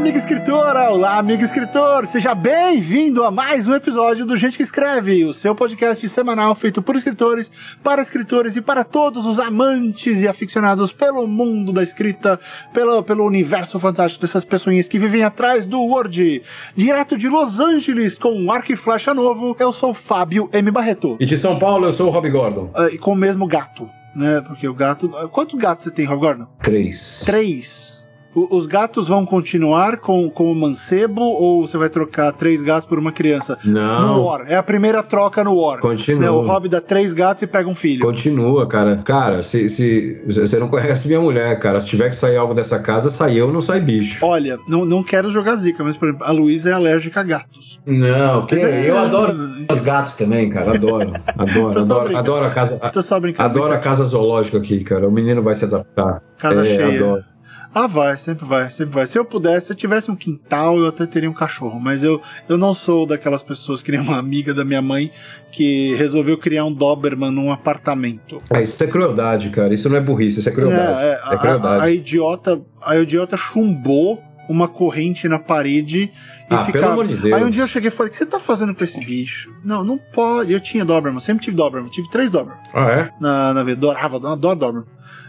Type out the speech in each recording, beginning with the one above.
amiga escritora! Olá, amigo escritor! Seja bem-vindo a mais um episódio do Gente que Escreve, o seu podcast semanal feito por escritores, para escritores e para todos os amantes e aficionados pelo mundo da escrita, pelo, pelo universo fantástico dessas pessoinhas que vivem atrás do Word. Direto de Los Angeles, com um arco e flecha novo, eu sou Fábio M. Barreto. E de São Paulo, eu sou o Rob Gordon. Ah, e com o mesmo gato, né? Porque o gato. Quantos gatos você tem, Rob Gordon? Três. Três. O- Os gatos vão continuar com, com o mancebo ou você vai trocar três gatos por uma criança? No Não. War. É a primeira troca no War. Continua. Né, O Rob dá três gatos e pega um filho. Continua, cara. Cara, se, se você não conhece minha mulher, cara. Se tiver que sair algo dessa casa, sai eu, não sai bicho. Olha, não, não quero jogar zica, mas por exemplo, a Luísa é alérgica a gatos. Não, que é- eu adoro os gatos também, cara. Adoro. Adoro, adoro, adoro a casa. Tô só brincando. Adoro a casa zoológica aqui, cara. O menino vai se adaptar. Casa É, cheia. adoro. Ah, vai, sempre vai, sempre vai. Se eu pudesse, se eu tivesse um quintal, eu até teria um cachorro. Mas eu, eu não sou daquelas pessoas que nem uma amiga da minha mãe que resolveu criar um Doberman num apartamento. Ah, isso é crueldade, cara. Isso não é burrice, isso é crueldade. É, é, É, a- crueldade. A, a idiota, a idiota chumbou uma corrente na parede e Ah, ficava. pelo amor de Deus. Aí um dia eu cheguei e falei: O que você tá fazendo com esse bicho? Não, não pode. Eu tinha Doberman, sempre tive Doberman, tive três Dobermans Ah, é? na, na vida, adorava, adoro Doberman.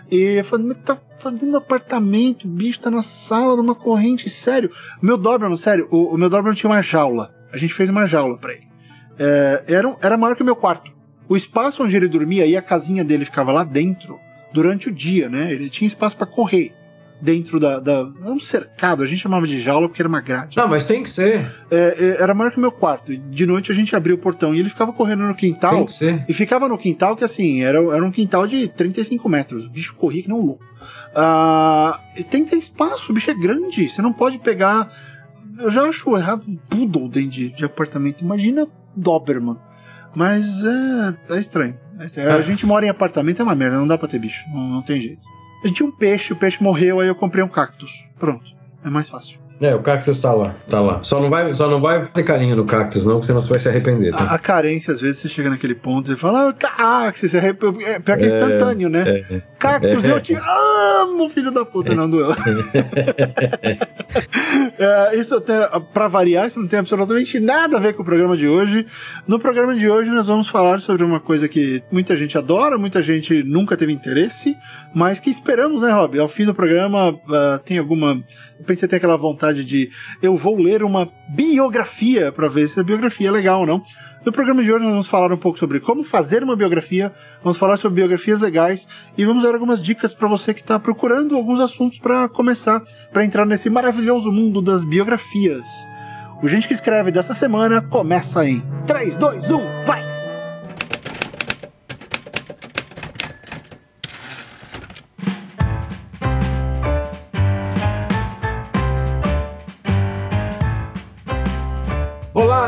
E eu falei: Mas tá fazendo apartamento, o bicho tá na sala numa corrente, sério. Meu Doberman, sério, o, o meu Doberman tinha uma jaula. A gente fez uma jaula pra ele. É, era, era maior que o meu quarto. O espaço onde ele dormia e a casinha dele ficava lá dentro durante o dia, né? Ele tinha espaço pra correr dentro da, da. Não um cercado, a gente chamava de jaula porque era uma grade. Não, mas tem que ser. É, é, era maior que o meu quarto. De noite a gente abria o portão e ele ficava correndo no quintal. Tem que ser. E ficava no quintal que assim, era, era um quintal de 35 metros. O bicho corria que não um louco. Ah, e tem que ter espaço, o bicho é grande. Você não pode pegar. Eu já acho errado um poodle dentro de, de apartamento. Imagina Doberman. Mas é, é estranho. É estranho. A gente mora em apartamento, é uma merda, não dá pra ter bicho. Não, não tem jeito. Gente tinha um peixe, o peixe morreu, aí eu comprei um cactus. Pronto. É mais fácil. É, o cactus tá lá, tá lá. Só não vai, só não vai fazer carinho no cactus, não, porque senão você vai se arrepender. Tá? A, a carência, às vezes, você chega naquele ponto e fala, ah, cactus, você arrep... é, pior que é instantâneo, né? É. Cactus, eu te amo, filho da puta, não doeu. é, isso tem, pra variar, isso não tem absolutamente nada a ver com o programa de hoje. No programa de hoje, nós vamos falar sobre uma coisa que muita gente adora, muita gente nunca teve interesse, mas que esperamos, né, Rob? Ao fim do programa, ah, tem alguma. Eu pensei tem aquela vontade de eu vou ler uma biografia pra ver se a biografia é legal ou não. No programa de hoje nós vamos falar um pouco sobre como fazer uma biografia, vamos falar sobre biografias legais e vamos dar algumas dicas pra você que está procurando alguns assuntos pra começar, pra entrar nesse maravilhoso mundo das biografias. O Gente que Escreve dessa semana começa em 3, 2, 1, vai!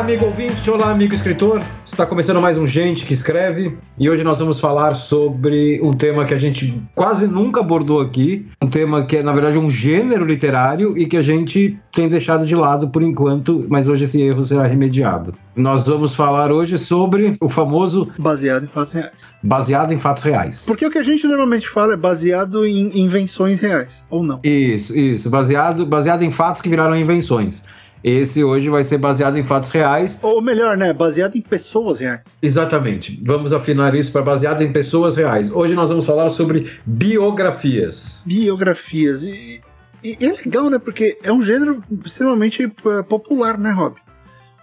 Amigo ouvinte, olá, amigo escritor. Está começando mais um Gente que Escreve e hoje nós vamos falar sobre um tema que a gente quase nunca abordou aqui, um tema que é, na verdade, um gênero literário e que a gente tem deixado de lado por enquanto, mas hoje esse erro será remediado. Nós vamos falar hoje sobre o famoso Baseado em fatos reais. baseado em fatos reais. Porque o que a gente normalmente fala é baseado em invenções reais, ou não. Isso, isso, baseado, baseado em fatos que viraram invenções. Esse hoje vai ser baseado em fatos reais. Ou melhor, né? Baseado em pessoas reais. Exatamente. Vamos afinar isso para baseado em pessoas reais. Hoje nós vamos falar sobre biografias. Biografias. E, e- é legal, né? Porque é um gênero extremamente popular, né, Rob?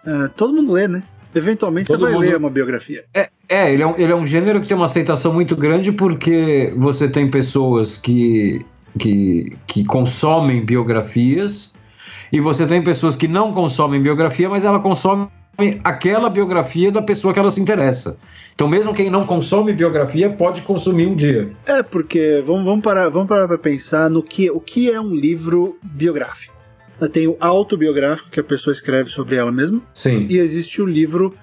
Eh, todo mundo lê, né? Eventualmente Todo você vai mundo- ler uma biografia. É, é, ele é, um, ele é um gênero que tem uma aceitação muito grande porque você tem pessoas que, que, que consomem biografias e você tem pessoas que não consomem biografia, mas ela consome aquela biografia da pessoa que ela se interessa. Então, mesmo quem não consome biografia pode consumir um dia. É, porque vamos, vamos, parar, vamos parar pra pensar no que, o que é um livro biográfico. Tem o autobiográfico, que a pessoa escreve sobre ela mesma, Sim. e existe o livro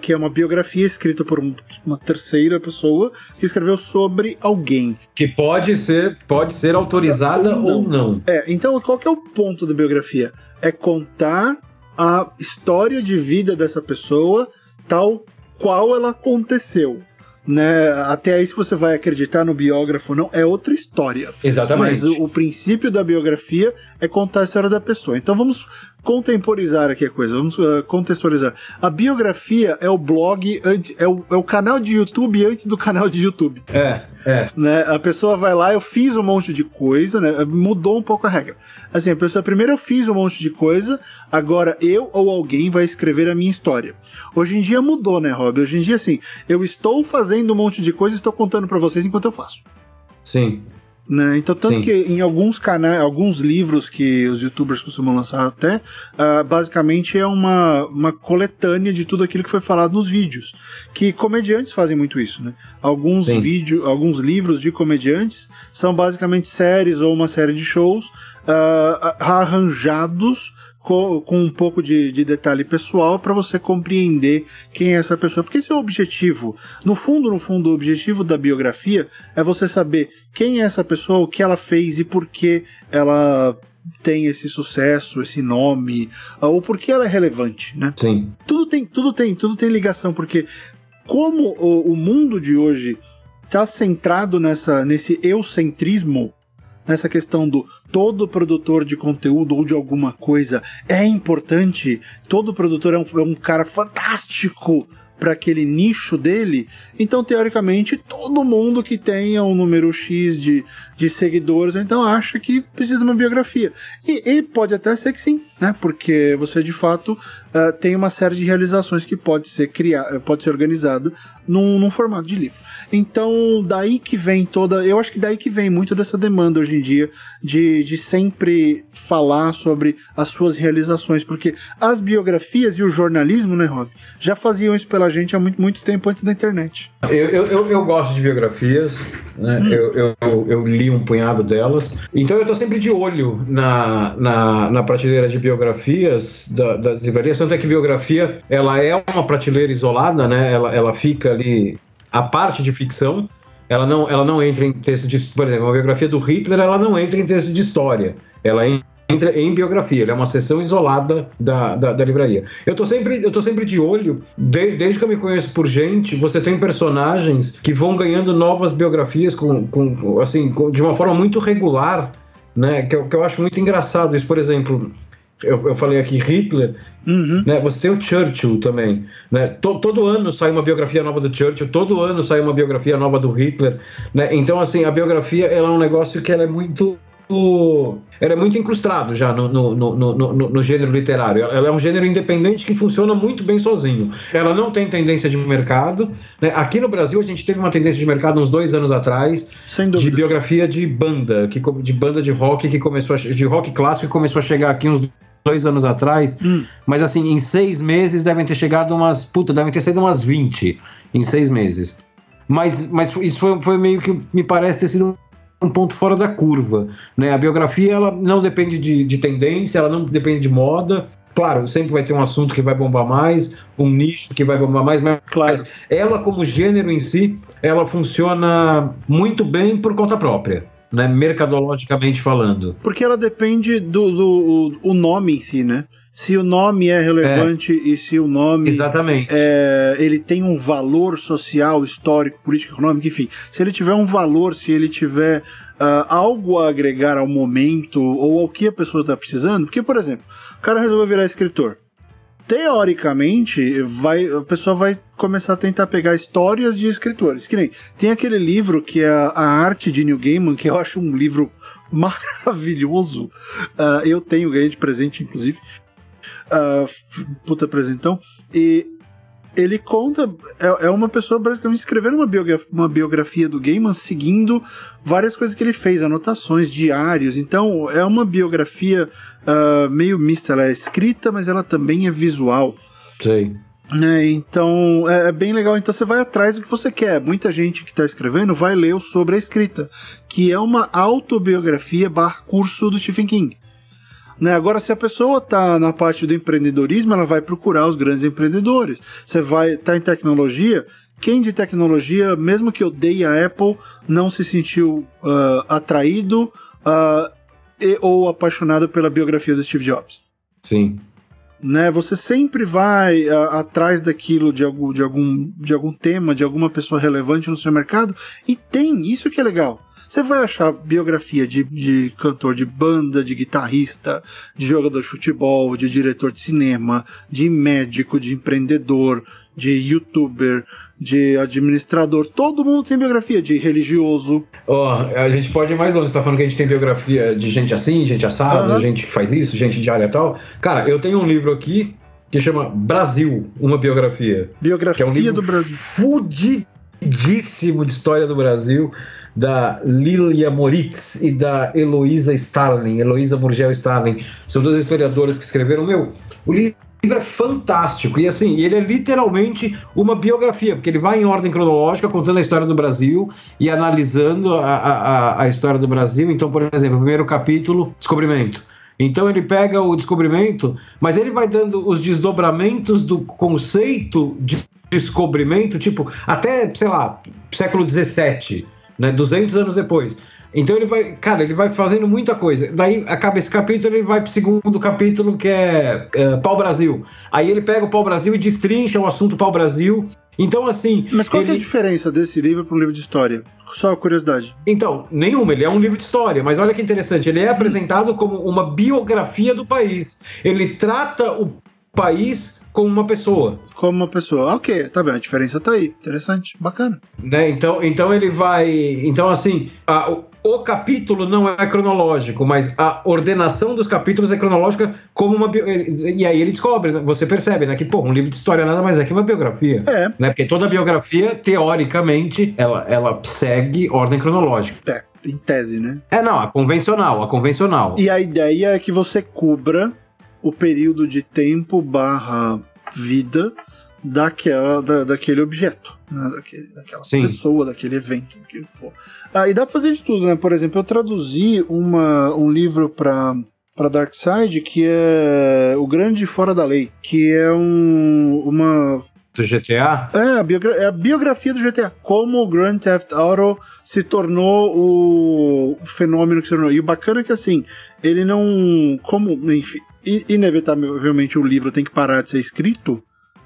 que é uma biografia escrita por um- uma terceira pessoa que escreveu sobre alguém. Que pode ser, pode ser autorizada Ou não. ou não. É, então qual que é o ponto da biografia? É contar a história de vida dessa pessoa tal qual ela aconteceu. né? Até aí, se você vai acreditar no biógrafo ou não, é outra história. Exatamente. Mas o, o, princípio da biografia é contar a história da pessoa. Então vamos contemporizar aqui a coisa, vamos uh, contextualizar. A biografia é o blog, é o, é o canal de YouTube antes do canal de YouTube. É, é. Né? A pessoa vai lá, eu fiz um monte de coisa, né? Mudou um pouco a regra. Assim, a pessoa, primeiro eu fiz um monte de coisa, agora eu ou alguém vai escrever a minha história. Hoje em dia mudou, né, Rob? Hoje em dia, assim, eu estou fazendo um monte de coisa e estou contando para vocês enquanto eu faço. Sim. Né? Então, tanto Sim. que em alguns canais, alguns livros que os youtubers costumam lançar até, uh, basicamente é uma, uma coletânea de tudo aquilo que foi falado nos vídeos. Que comediantes fazem muito isso, né? Alguns vídeos, alguns livros de comediantes são basicamente séries ou uma série de shows uh, arranjados com, com um pouco de, de detalhe pessoal para você compreender quem é essa pessoa. Porque esse é o objetivo. No fundo, no fundo, o objetivo da biografia é você saber quem é essa pessoa, o que ela fez e por que ela tem esse sucesso, esse nome, ou por que ela é relevante, né? Sim. Tudo tem, tudo tem, tudo tem ligação, porque como o, o mundo de hoje está centrado nessa, nesse eucentrismo, nessa questão do todo produtor de conteúdo ou de alguma coisa é importante, todo produtor é um, é um cara fantástico para aquele nicho dele, então teoricamente todo mundo que tenha um número X de, de seguidores, então acha que precisa de uma biografia. E, e pode até ser que sim, né? Porque você de fato uh, tem uma série de realizações que pode ser criada, pode ser organizada num, num formato de livro. Então, daí que vem toda. Eu acho que daí que vem muito dessa demanda hoje em dia de, de sempre falar sobre as suas realizações, porque as biografias e o jornalismo, né, Rob, já faziam isso pela gente há muito, muito tempo antes da internet. Eu, eu, eu, eu gosto de biografias, né? Hum. Eu, eu, eu, li um punhado delas, então eu estou sempre de olho na, na, na prateleira de biografias da, das livrarias, tanto é que biografia ela é uma prateleira isolada, né? Ela, ela fica ali a parte de ficção, ela não, ela não entra em texto de. Por exemplo, a biografia do Hitler ela não entra em texto de história. Ela entra em biografia, ela é uma seção isolada da, da, da, livraria. Eu tô sempre, eu tô sempre de olho, de, desde que eu me conheço por gente, você tem personagens que vão ganhando novas biografias com, com assim, com, de uma forma muito regular, né? Que que eu acho muito engraçado isso. Por exemplo, eu, eu falei aqui Hitler, uhum. né? Você tem o Churchill também, né? Todo, todo ano sai uma biografia nova do Churchill, todo ano sai uma biografia nova do Hitler, né? Então assim a biografia ela é um negócio que ela é muito ela é muito incrustado já no, no, no, no, no gênero literário. Ela é um gênero independente que funciona muito bem sozinho. Ela não tem tendência de mercado. Né? Aqui no Brasil a gente teve uma tendência de mercado uns dois anos atrás de biografia de banda, que, de banda de rock que começou a, de rock clássico que começou a chegar aqui uns dois anos atrás, hum. mas assim, em seis meses devem ter chegado umas. Puta, devem ter sido umas 20 em seis meses. Mas, mas isso foi, foi meio que me parece ter sido um ponto fora da curva. Né? A biografia ela não depende de, de tendência, ela não depende de moda. Claro, sempre vai ter um assunto que vai bombar mais, um nicho que vai bombar mais, mas claro. ela, como gênero em si, ela funciona muito bem por conta própria né, mercadologicamente falando. Porque ela depende do, do o nome em si, né? Se o nome é relevante é. e se o nome Exatamente. É, ele tem um valor social, histórico, político, econômico, enfim. Se ele tiver um valor, se ele tiver uh, algo a agregar ao momento ou ao que a pessoa está precisando, porque, por exemplo, o cara resolveu virar escritor teoricamente, vai, a pessoa vai começar a tentar pegar histórias de escritores. Que nem tem aquele livro que é a arte de Neil Gaiman, que eu acho um livro maravilhoso. Uh, eu tenho, ganhei de presente, inclusive. Uh, puta presentão. E ele conta. É, é uma pessoa basicamente escrevendo uma biografia, uma biografia do Gaiman seguindo várias coisas que ele fez, anotações, diários. Então é uma biografia uh, meio mista. Ela é escrita, mas ela também é visual. Sei. Né, então é, é, bem legal. Então você vai atrás do que você quer. Muita gente que está escrevendo vai ler sobre a escrita, que é uma autobiografia barra curso do Stephen King. Né? Agora, se a pessoa está na parte do empreendedorismo, ela vai procurar os grandes empreendedores. Você vai estar tá em tecnologia, quem de tecnologia, mesmo que odeie a Apple, não se sentiu uh, atraído uh, e, ou apaixonado pela biografia do Steve Jobs? Sim. né? Você sempre vai a, atrás daquilo de algum, de, algum, de algum tema, de alguma pessoa relevante no seu mercado, e tem, isso que é legal. Você vai achar biografia de, de cantor de banda, de guitarrista, de jogador de futebol, de diretor de cinema, de médico, de empreendedor, de youtuber, de administrador. Todo mundo tem biografia de religioso. Ó, oh, a gente pode ir mais longe. Você tá falando que a gente tem biografia de gente assim, gente assado, uhum. gente que faz isso, gente de área e tal. Cara, eu tenho um livro aqui que chama Brasil, uma biografia. Biografia que é um livro do Brasil. Fudidíssimo de história do Brasil da Lilia Moritz e da Heloísa Starling, Heloísa Murgel Starling. São duas historiadoras que escreveram. Meu, o livro é fantástico. E assim, ele é literalmente uma biografia, porque ele vai em ordem cronológica, contando a história do Brasil e analisando a, a, a história do Brasil. Então, por exemplo, o primeiro capítulo, descobrimento. Então ele pega o descobrimento, mas ele vai dando os desdobramentos do conceito de descobrimento, tipo, até, sei lá, século 17 né? 200 anos depois. Então ele vai, cara, ele vai fazendo muita coisa. Daí acaba esse capítulo, ele vai pro segundo capítulo que é, é Pau Brasil. Aí ele pega o Pau Brasil e destrincha o assunto Pau Brasil. Então, assim. Mas qual ele... é a diferença desse livro para um livro de história? Só curiosidade. Então, nenhuma. Ele é um livro de história, mas olha que interessante. Ele é apresentado como uma biografia do país. Ele trata o país como uma pessoa. Como uma pessoa. Ok, tá vendo? A diferença tá aí. Interessante, bacana. Né? Então, então ele vai. Então, assim, a, o, o, capítulo não é cronológico, mas a ordenação dos capítulos é cronológica como uma. E aí ele descobre, né? você percebe, né? Que, pô, um livro de história nada mais é que uma biografia. É. Né? Porque toda biografia, teoricamente, ela, ela segue ordem cronológica. É, em tese, né? É, não, a convencional, a convencional. E a ideia é que você cubra o período de tempo barra vida daquela, da, daquele objeto, né? daquele, daquela Sim. pessoa, daquele evento, que for. Ah, e dá pra fazer de tudo, né? Por exemplo, eu traduzi uma, um livro para para Darkseid que é O Grande Fora da Lei, que é um, uma do GTA? É a, biogra é a biografia do GTA. Como o Grand Theft Auto se tornou o fenômeno que se tornou. E o bacana é que, assim, ele não. Como. Enfim, inevitavelmente o livro tem que parar de ser escrito,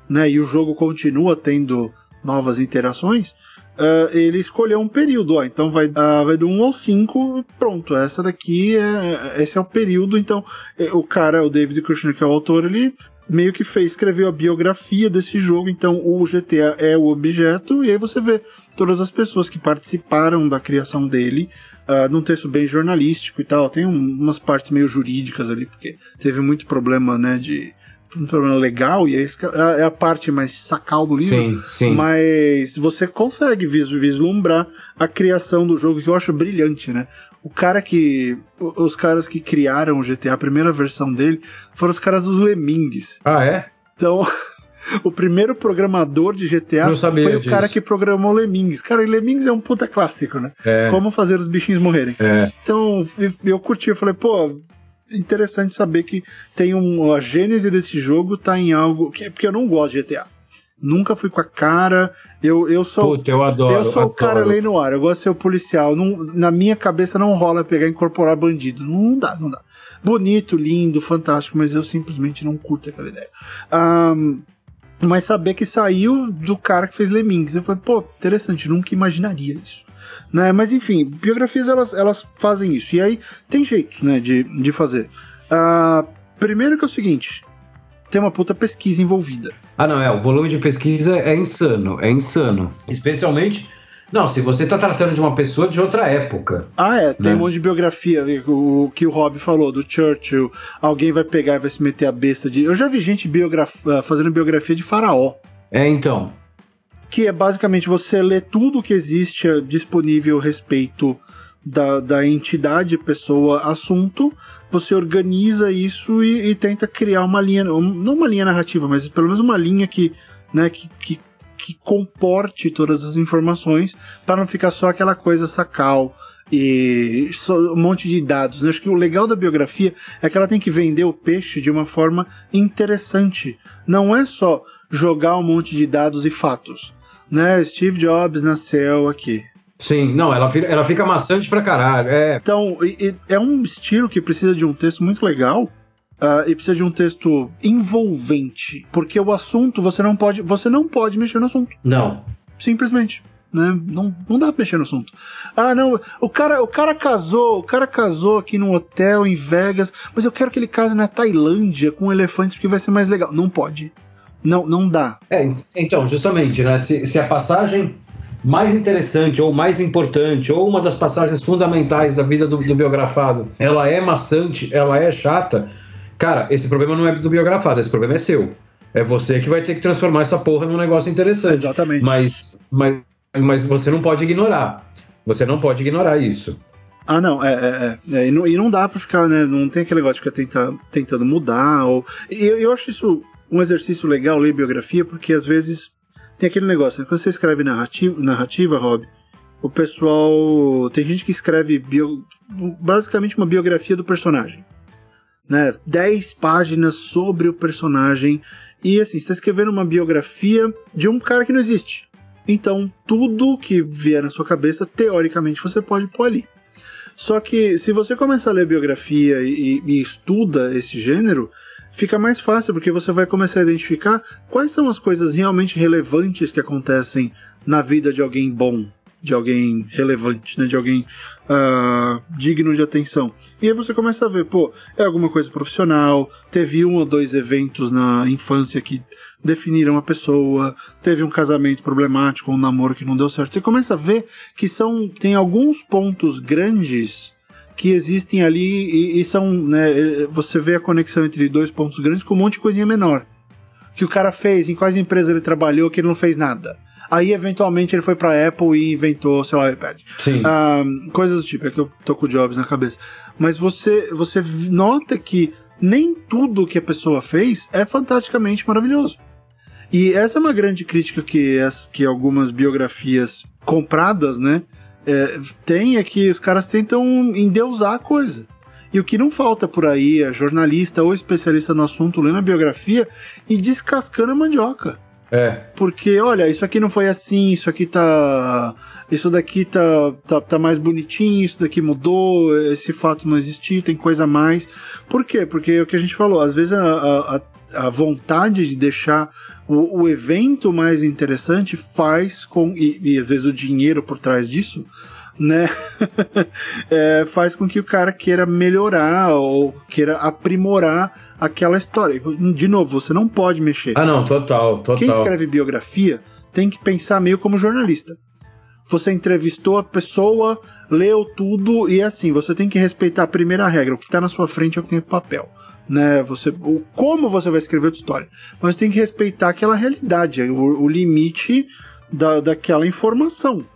né? E o jogo continua tendo novas interações. Uh, ele escolheu um período, ó, então vai, uh, vai do 1 ao 5, pronto, essa daqui é, esse é o período, então é, o cara, o David Kushner, que é o autor, ele meio que fez, escreveu a biografia desse jogo, então o GTA é o objeto, e aí você vê todas as pessoas que participaram da criação dele, uh, num texto bem jornalístico e tal. Tem um, umas partes meio jurídicas ali, porque teve muito problema, né, de um problema legal, e é, é a parte mais sacal do livro. Sim, sim. Mas você consegue vislumbrar a criação do jogo, que eu acho brilhante, né? O cara que. Os caras que criaram o GTA, a primeira versão dele, foram os caras dos Lemmings. Ah, é? Então. o primeiro programador de GTA foi o disso. cara que programou Lemmings. Cara, e Lemmings é um puta clássico, né? É. Como fazer os bichinhos morrerem. É. Então, eu curti, eu falei, pô, interessante saber que tem um, a gênese desse jogo tá em algo. Que, porque eu não gosto de GTA. Nunca fui com a cara. Eu, eu sou. Puta, eu adoro. Eu sou adoro. o cara lei no ar. Eu gosto de ser o policial. Não, na minha cabeça não rola pegar e incorporar bandido. Não dá, não dá. Bonito, lindo, fantástico, mas eu simplesmente não curto aquela ideia. Um, mas saber que saiu do cara que fez Lemmings. Eu falei, pô, interessante, nunca imaginaria isso. Né? Mas enfim, biografias elas, elas fazem isso. E aí tem jeitos né, de, de fazer. Uh, primeiro que é o seguinte: tem uma puta pesquisa envolvida. Ah, não, é. O volume de pesquisa é insano. É insano. Especialmente não, se você está tratando de uma pessoa de outra época. Ah, é. Tem né? um monte de biografia. O que o Rob falou do Churchill. Alguém vai pegar e vai se meter a besta de. Eu já vi gente biograf... Ah, fazendo biografia de Faraó. É, então. Que é basicamente você ler tudo que existe disponível a respeito da, da entidade, pessoa, assunto. Você organiza isso e, e tenta criar uma linha. Não uma linha narrativa, mas pelo menos uma linha que. Né, que, que que comporte todas as informações para não ficar só aquela coisa sacal e um monte de dados. Né? Acho que o legal da biografia é que ela tem que vender o peixe de uma forma interessante. Não é só jogar um monte de dados e fatos. Né? Steve Jobs nasceu aqui. Sim, não, ela, ela fica maçante pra caralho. É. Então, é um estilo que precisa de um texto muito legal Uh, e precisa de um texto envolvente, porque o assunto você não pode, você não pode mexer no assunto. Não. Simplesmente. Né? Não, não dá pra mexer no assunto. Ah, não, o cara, o cara casou, o cara casou aqui num hotel em Vegas, mas eu quero que ele case na Tailândia com elefantes porque vai ser mais legal. Não pode. Não, não dá. É, então, justamente, né? Se, se a passagem mais interessante ou mais importante ou uma das passagens fundamentais da vida do, do biografado, ela é maçante, ela é chata, cara, esse problema não é do biografado, esse problema é seu. É você que vai ter que transformar essa porra num negócio interessante. Exatamente. Mas, mas, mas você não pode ignorar. Você não pode ignorar isso. Ah, não, é, é, é, e, não e não dá pra ficar, né? Não tem aquele negócio de ficar tenta, tentando mudar. Ou, e eu, eu acho isso um exercício legal ler biografia, porque às vezes tem aquele negócio, né? quando você escreve narrativa, narrativa, Rob, o pessoal. Tem gente que escreve bio, basicamente uma biografia do personagem. Né? 10 páginas sobre o personagem. E assim, você está escrevendo uma biografia de um cara que não existe. Então, tudo que vier na sua cabeça, teoricamente, você pode pôr ali. Só que se você começa a ler biografia e, e estuda esse gênero, fica mais fácil porque você vai começar a identificar quais são as coisas realmente relevantes que acontecem na vida de alguém bom, de alguém relevante, né, de alguém uh, digno de atenção. E aí você começa a ver, pô, é alguma coisa profissional, teve um ou dois eventos na infância que definiram a pessoa, teve um casamento problemático, um namoro que não deu certo. Você começa a ver que são tem alguns pontos grandes que existem ali e, e são, né, você vê a conexão entre dois pontos grandes com um monte de coisinha menor. Que o cara fez, em quais empresas ele trabalhou, que ele não fez nada. Aí, eventualmente, ele foi pra Apple e inventou seu iPad. Sim. Ah, coisas do tipo, é que eu tô com o Jobs na cabeça. Mas você, você nota que nem tudo que a pessoa fez é fantasticamente maravilhoso. E essa é uma grande crítica que, que algumas biografias compradas, né, é, tem é que os caras tentam endeusar a coisa. E o que não falta por aí é jornalista ou especialista no assunto lendo a biografia e descascando a mandioca. É. Porque, olha, isso aqui não foi assim, isso aqui tá. Isso daqui tá, tá, tá mais bonitinho, isso daqui mudou, esse fato não existiu, tem coisa a mais. Por quê? Porque é o que a gente falou, às vezes a, a, a vontade de deixar o, o, evento mais interessante faz com. E, e, às vezes o dinheiro por trás disso, né? é, faz com que o cara queira melhorar ou queira aprimorar aquela história. De novo, você não pode mexer. Ah, não, total, total. Quem escreve biografia tem que pensar meio como jornalista. Você entrevistou a pessoa, leu tudo e assim, você tem que respeitar a primeira regra. O que está na sua frente é o que tem no papel né? Você, o, como você vai escrever a história. Mas tem que respeitar aquela realidade, o, o limite da, daquela informação.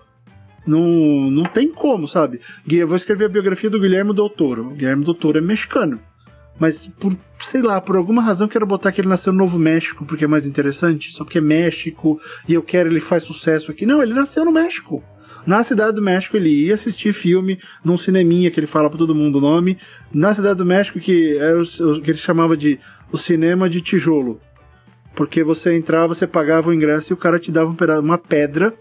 Não, não tem como, sabe? Eu vou escrever a biografia do Guilherme Doutor. Guilherme Doutor é mexicano. Mas por, sei lá, por alguma razão quero botar que ele nasceu no Novo México, porque é mais interessante. Só porque é México e eu quero ele faz sucesso aqui. Não, ele nasceu no México. Na Cidade do México ele ia assistir filme num cineminha que ele fala para todo mundo o nome. Na Cidade do México que era o, que ele chamava de o cinema de tijolo. Porque você entrava, você pagava o ingresso e o cara te dava um uma pedra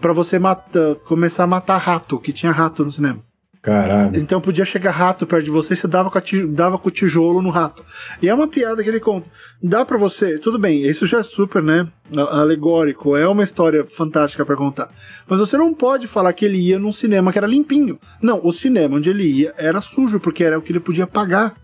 para você matar, começar a matar rato, que tinha rato no cinema. Caralho. Então podia chegar rato perto de você e você dava com, dava com o tijolo no rato. E é uma piada que ele conta. Dá para você. Tudo bem, isso já é super, né? Alegórico. É uma história fantástica para contar. Mas você não pode falar que ele ia num cinema que era limpinho. Não, o cinema onde ele ia era sujo, porque era o que ele podia pagar.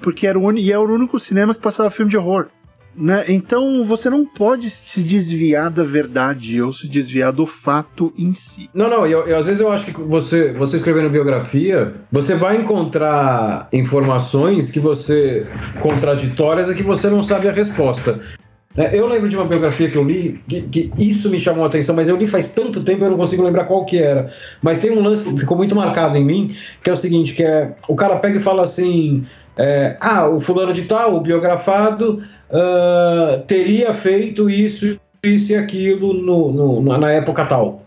Porque era o, e era o único cinema que passava filme de horror. Né? Então você não pode se desviar da verdade ou se desviar do fato em si. Não, não, eu, eu, às vezes eu acho que você, você escrevendo biografia, você vai encontrar informações que você. contraditórias e que você não sabe a resposta. É, eu lembro de uma biografia que eu li, que, que, isso me chamou a atenção, mas eu li faz tanto tempo eu não consigo lembrar qual que era. Mas tem um lance que ficou muito marcado em mim, que é o seguinte, que é o cara pega e fala assim, é, ah, o fulano de tal, o biografado, uh, teria feito isso, isso e aquilo no, no, na época tal.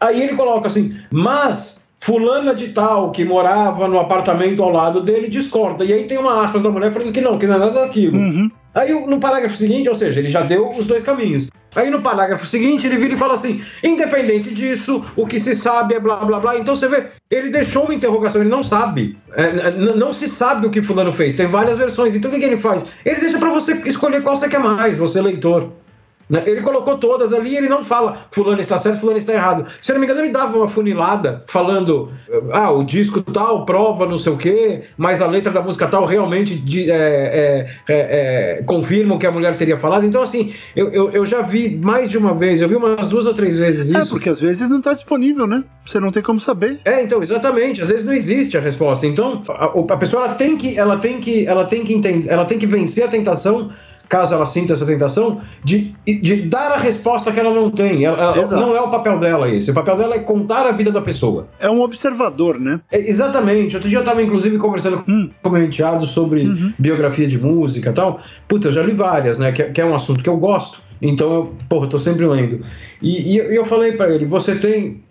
Aí ele coloca assim, mas fulana de tal, que morava no apartamento ao lado dele, discorda. E aí tem uma aspas da mulher falando que não, que não é nada daquilo. Uhum. Aí no parágrafo seguinte, ou seja, ele já deu os dois caminhos. Aí no parágrafo seguinte ele vira e fala assim: independente disso, o que se sabe é blá blá blá. Então você vê, ele deixou uma interrogação, ele não sabe. É, não se sabe o que Fulano fez, tem várias versões. Então o que, que ele faz? Ele deixa para você escolher qual você quer mais, você leitor. Né? Ele colocou todas ali e ele não fala fulano está certo, fulano está errado. Se eu não me engano, ele dava uma funilada falando: ah, o disco tal prova não sei o quê, mas a letra da música tal realmente de, é, é, é, é confirma o que a mulher teria falado. Então, assim, eu, eu, eu, já vi mais de uma vez, eu vi umas duas ou três vezes é, isso. É, porque às vezes não está disponível, né? Você não tem como saber. É, então, exatamente. Às vezes não existe a resposta. Então, a, a pessoa ela tem que, ela tem que, ela tem que entender, ela tem que vencer a tentação caso ela sinta essa tentação, de, de dar a resposta que ela não tem. Ela, ela não é o papel dela esse. O papel dela é contar a vida da pessoa. É um observador, né? É, exatamente. Outro dia eu estava, inclusive, conversando hum. com o enteado sobre uhum. biografia de música e tal. Puta, eu já li várias, né? Que, que, é um assunto que eu gosto. Então, eu, porra, eu tô sempre lendo. E, e eu falei para ele: você tem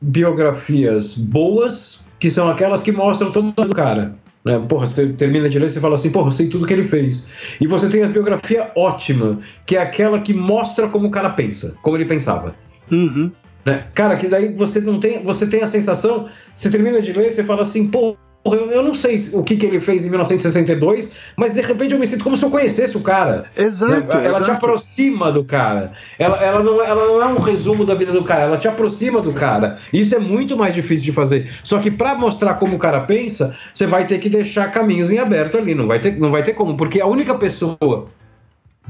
biografias boas, que são aquelas que mostram todo o cara. Né? Porra, você termina de ler e fala assim, porra, eu sei tudo que ele fez. E você tem a biografia ótima, que é aquela que mostra como o cara pensa, como ele pensava. Uhum. Né? Cara, que daí você não tem, você tem a sensação, você termina de ler e você fala assim, pô, eu não sei o que, que ele fez em 1962, mas de repente eu me sinto como se eu conhecesse o cara. Exato. Né? Ela te aproxima do cara. Ela, ela, não, ela não é um resumo da vida do cara, ela te aproxima do cara. Isso é muito mais difícil de fazer. Só que para mostrar como o cara pensa, você vai ter que deixar caminhos em aberto ali. Não vai ter, não vai ter como, porque a única pessoa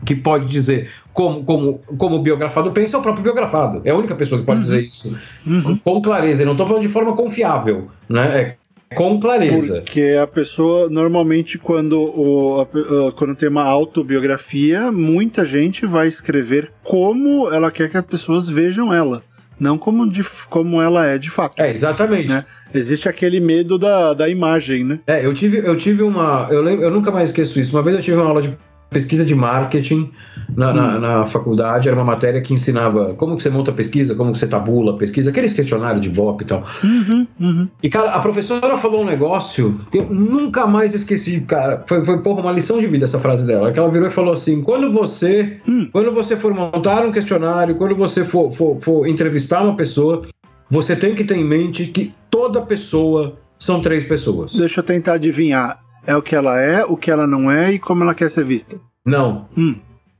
que pode dizer como, como, como o biografado pensa é o próprio biografado. É a única pessoa que pode uhum. dizer isso uhum. com clareza. E não estou falando de forma confiável. Né? É com clareza. Porque a pessoa, normalmente, quando, o, a, quando tem uma autobiografia, muita gente vai escrever como ela quer que as pessoas vejam ela. Não como, de, como ela é de fato. É, exatamente. Né? Existe aquele medo da, da imagem, né? É, eu tive, eu tive uma. Eu, lembro, eu nunca mais esqueço isso. Uma vez eu tive uma aula de pesquisa de marketing na, hum. na, na, faculdade, era uma matéria que ensinava como que você monta pesquisa, como que você tabula pesquisa, aqueles questionários de BOP e tal. Uhum, uhum. E, cara, a professora falou um negócio que eu nunca mais esqueci, cara. Foi, foi porra, uma lição de vida essa frase dela. Que ela virou e falou assim: quando você, hum. quando você for montar um questionário, quando você for, for, for entrevistar uma pessoa, você tem que ter em mente que toda pessoa são três pessoas. Deixa eu tentar adivinhar. É o que ela é, o que ela não é e como ela quer ser vista. Não. Hum.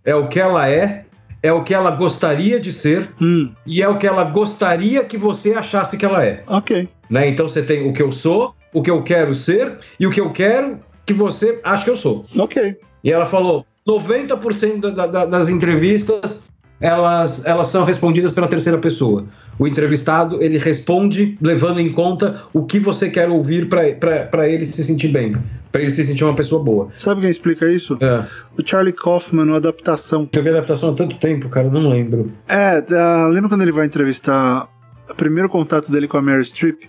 É o que ela é, é o que ela gostaria de ser hum. e é o que ela gostaria que você achasse que ela é. Ok. Né? Então você tem o que eu sou, o que eu quero ser e o que eu quero que você acha que eu sou. Ok. E ela falou: 90% da, da, das entrevistas elas, elas são respondidas pela terceira pessoa. O entrevistado ele responde levando em conta o que você quer ouvir para ele se sentir bem, para ele se sentir uma pessoa boa. Sabe quem explica isso? É. O Charlie Kaufman, no Adaptação. Eu vi adaptação há tanto tempo, cara, não lembro. É, uh, lembra quando ele vai entrevistar o primeiro contato dele com a Mary Streep?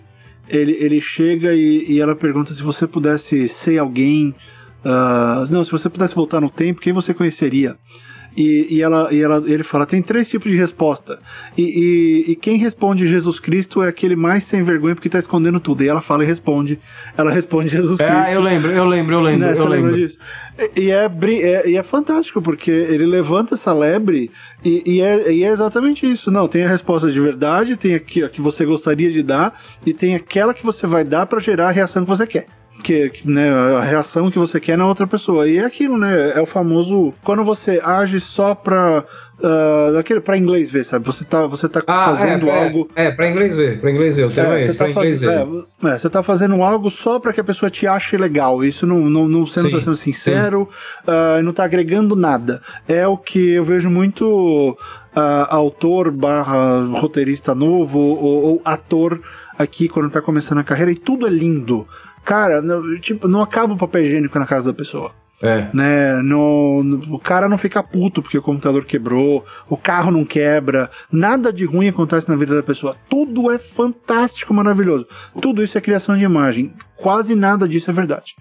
Ele, ele chega e, e ela pergunta se você pudesse ser alguém. Uh, não, se você pudesse voltar no tempo, quem você conheceria? E, e, ela, e ela, ele fala: tem três tipos de resposta. E, e, e, quem responde Jesus Cristo é aquele mais sem vergonha porque está escondendo tudo. E ela fala e responde. Ela responde Jesus é, Cristo. Ah, eu lembro, eu lembro, eu lembro. Né? Eu lembro disso. E é, é, e é fantástico porque ele levanta essa lebre e, e, é, e é exatamente isso. Não, tem a resposta de verdade, tem a que, a que você gostaria de dar e tem aquela que você vai dar para gerar a reação que você quer que, né, a reação que você quer na outra pessoa. E é aquilo, né? É o famoso. Quando você age só pra. Uh, aquele, pra inglês ver, sabe? Você tá, você tá ah, fazendo é, algo. É, é, pra inglês ver, pra inglês ver. O termo é, é esse, tá faz... é, é, você tá fazendo algo só pra que a pessoa te ache legal. Isso não, não, não você sim, não tá sendo sincero, uh, não tá agregando nada. É o que eu vejo muito uh, autor barra roteirista novo ou, ou ator aqui quando tá começando a carreira e tudo é lindo. Cara, não, tipo, não acaba o papel higiênico na casa da pessoa. É. Né? No, no, o cara não fica puto porque o computador quebrou, o carro não quebra, nada de ruim acontece na vida da pessoa. Tudo é fantástico, maravilhoso. Tudo isso é criação de imagem. Quase nada disso é verdade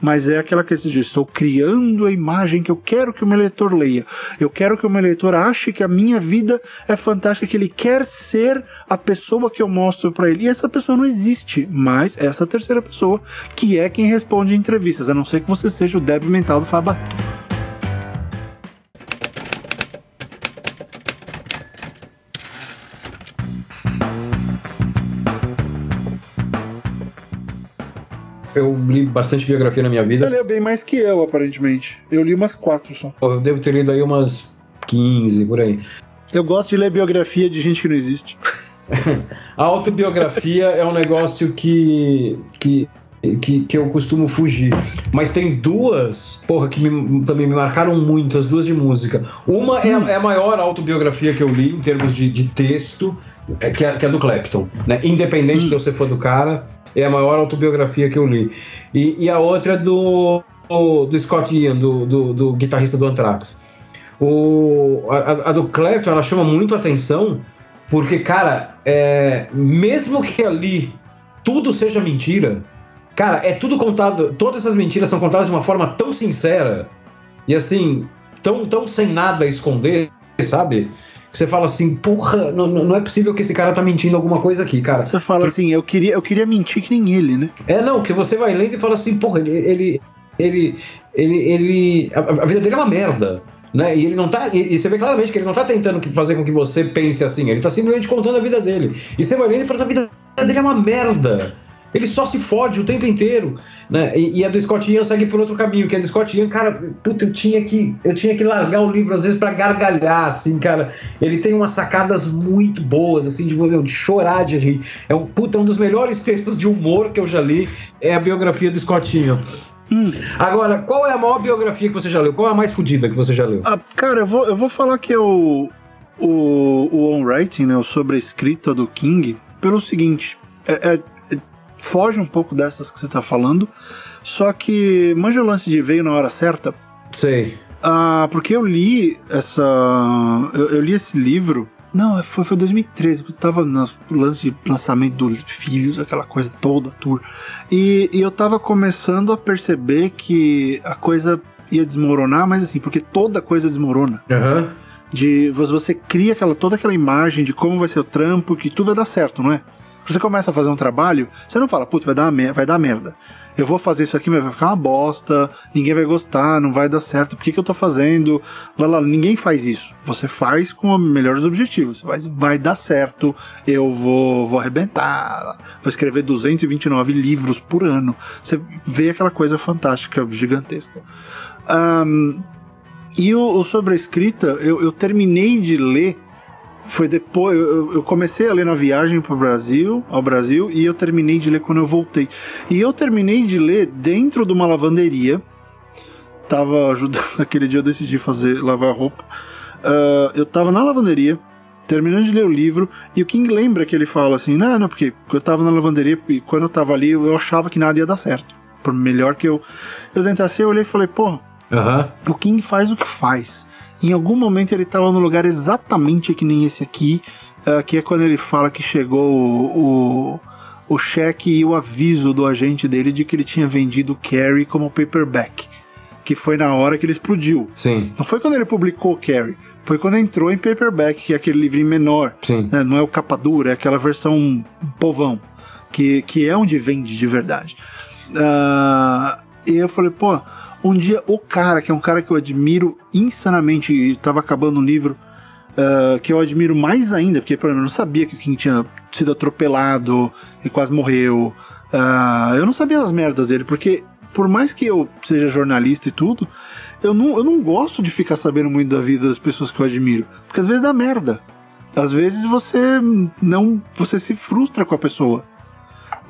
mas é aquela questão de estou criando a imagem que eu quero que o meu leitor leia. Eu quero que o meu leitor ache que a minha vida é fantástica, que ele quer ser a pessoa que eu mostro para ele. E essa pessoa não existe, mas essa terceira pessoa que é quem responde em entrevistas, a não ser que você seja o débil mental do Fabato. Eu li bastante biografia na minha vida. Ele leu bem mais que eu, aparentemente. Eu li umas quatro só. Eu devo ter lido aí umas 15, por aí. Eu gosto de ler biografia de gente que não existe. a autobiografia é um negócio que, que, que, que, eu costumo fugir. Mas tem duas, porra, que me, também me marcaram muito, as duas de música. Uma hum. é, a, é, a, maior autobiografia que eu li em termos de, de texto, é, que, é, que é do Clapton. Né? Independente hum. de eu ser fã do cara, é a maior autobiografia que eu li. E, e a outra é do, do Scott Ian, do, do, do guitarrista do Anthrax. O, a, a do Clapton, ela chama muito atenção, porque, cara, é, mesmo que ali tudo seja mentira, cara, é tudo contado, todas essas mentiras são contadas de uma forma tão sincera e assim, tão, tão sem nada a esconder, sabe? Você fala assim, porra, não, não é possível que esse cara tá mentindo alguma coisa aqui, cara. Você fala assim, eu queria, eu queria mentir que nem ele, né? É, não, que você vai lendo e fala assim, porra, ele. ele, ele, ele, ele a, a, vida dele é uma merda. Né? E ele não tá. E, e, você vê claramente que ele não tá tentando fazer com que você pense assim, ele tá simplesmente contando a vida dele. E você vai lendo e fala, a vida dele é uma merda. Ele só se fode o tempo inteiro, né? E, e a do Scott Ian segue por outro caminho, que a do Scott Ian, cara, puta, eu tinha que, eu tinha que largar o livro às vezes para gargalhar, assim, cara. Ele tem umas sacadas muito boas, assim, de, de chorar de rir. É um, puta, um dos melhores textos de humor que eu já li é a biografia do Scott Ian. Hum. Agora, qual é a maior biografia que você já leu? Qual é a mais fodida que você já leu? Ah, cara, eu vou, eu vou falar que é o, o, o On Writing, né, o sobre a escrita do King, pelo seguinte, é, é foge um pouco dessas que você tá falando. Só que manja o lance de veio na hora certa. Sei. Ah, porque eu li essa. Eu, eu li esse livro. Não, foi, foi 2013, que eu tava no lance de lançamento dos filhos, aquela coisa toda, tour. E, e eu tava começando a perceber que a coisa ia desmoronar, mas assim, porque toda coisa desmorona. Uhum. De você cria aquela, toda aquela imagem de como vai ser o trampo, que tudo vai dar certo, não é? Você começa a fazer um trabalho, você não fala, putz, vai dar, vai dar merda. Eu vou fazer isso aqui, mas vai ficar uma bosta, ninguém vai gostar, não vai dar certo, por que, que eu tô fazendo? Lá, lá, ninguém faz isso. Você faz com os melhores objetivos. Vai, vai dar certo, eu vou, vou arrebentar, vou escrever 229 livros por ano. Você vê aquela coisa fantástica, gigantesca. Um, e o, o sobre a escrita, eu, eu terminei de ler foi depois. Eu, eu comecei a ler na viagem pro Brasil, ao Brasil, e eu terminei de ler quando eu voltei. E eu terminei de ler dentro de uma lavanderia. Tava ajudando. Aquele dia eu decidi fazer lavar roupa. Uh, eu tava na lavanderia, terminando de ler o livro, e o King lembra que ele fala assim: não, não, porque eu tava na lavanderia e quando eu tava ali eu achava que nada ia dar certo. Por melhor que eu, eu tentasse, eu olhei e falei: pô, o King faz o que faz. Em algum momento ele estava no lugar exatamente que nem esse aqui, uh, que é quando ele fala que chegou o, o, o cheque e o aviso do agente dele de que ele tinha vendido o Carrie como paperback. Que foi na hora que ele explodiu. Sim. Não foi quando ele publicou o Carrie, foi quando entrou em paperback, que é aquele livrinho menor. Sim. Né? Não é o capa dura, é aquela versão povão, que, que é onde vende de verdade. Uh, e eu falei, pô, um dia, o cara, que é um cara que eu admiro insanamente, e tava acabando um livro uh, que eu admiro mais ainda, porque, por exemplo, eu não sabia que o King tinha sido atropelado e quase morreu. Uh, eu não sabia das merdas dele, porque, por mais que eu seja jornalista e tudo, eu não, eu não gosto de ficar sabendo muito da vida das pessoas que eu admiro, porque às vezes dá merda. Às vezes você não. Você se frustra com a pessoa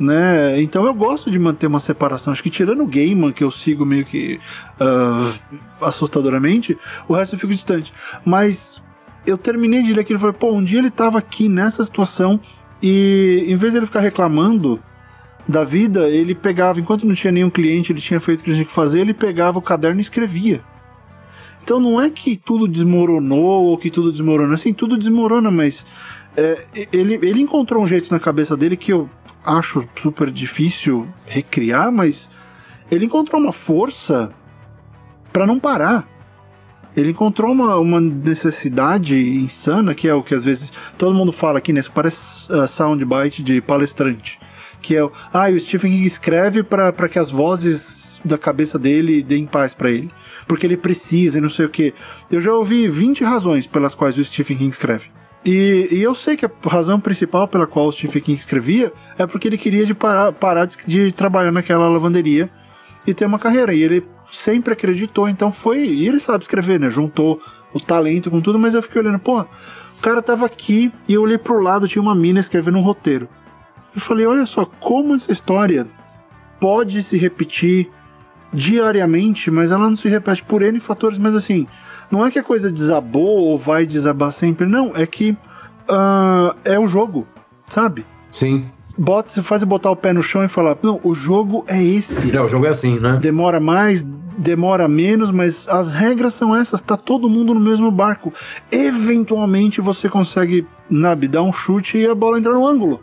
né? Então eu gosto de manter uma separação. Acho que tirando o Gaiman, que eu sigo meio que uh, assustadoramente, o resto eu fico distante. Mas eu terminei de ler aquilo e falei, pô, um dia ele tava aqui nessa situação e em vez de ele ficar reclamando da vida, ele pegava, enquanto não tinha nenhum cliente, ele tinha feito o que ele tinha que fazer, ele pegava o caderno e escrevia. Então não é que tudo desmoronou ou que tudo desmorona, assim, tudo desmorona, mas é, ele, ele encontrou um jeito na cabeça dele que eu acho super difícil recriar, mas ele encontrou uma força para não parar. Ele encontrou uma, uma necessidade insana, que é o que às vezes todo mundo fala aqui, né? Isso parece uh, soundbite de palestrante. Que é. Ah, o Stephen King escreve para que as vozes da cabeça dele deem paz para ele. Porque ele precisa e não sei o que. Eu já ouvi 20 razões pelas quais o Stephen King escreve. E, e, eu sei que a razão principal pela qual o Stephen King escrevia é porque ele queria de parar, parar de, de, trabalhar naquela lavanderia e ter uma carreira. E ele sempre acreditou, então foi. E ele sabe escrever, né? Juntou o talento com tudo, mas eu fiquei olhando, pô, o cara tava aqui e eu olhei pro lado, tinha uma mina escrevendo um roteiro. Eu falei, olha só, como essa história pode se repetir diariamente, mas ela não se repete por N fatores, mas assim, não é que a coisa desabou ou vai desabar sempre, não, é que uh, é o jogo, sabe? Sim. Bota, você faz botar o pé no chão e falar, não, o jogo é esse. É, o jogo é assim, né? Demora mais, demora menos, mas as regras são essas, tá todo mundo no mesmo barco. Eventualmente você consegue, nabe, dar um chute e a bola entrar no ângulo.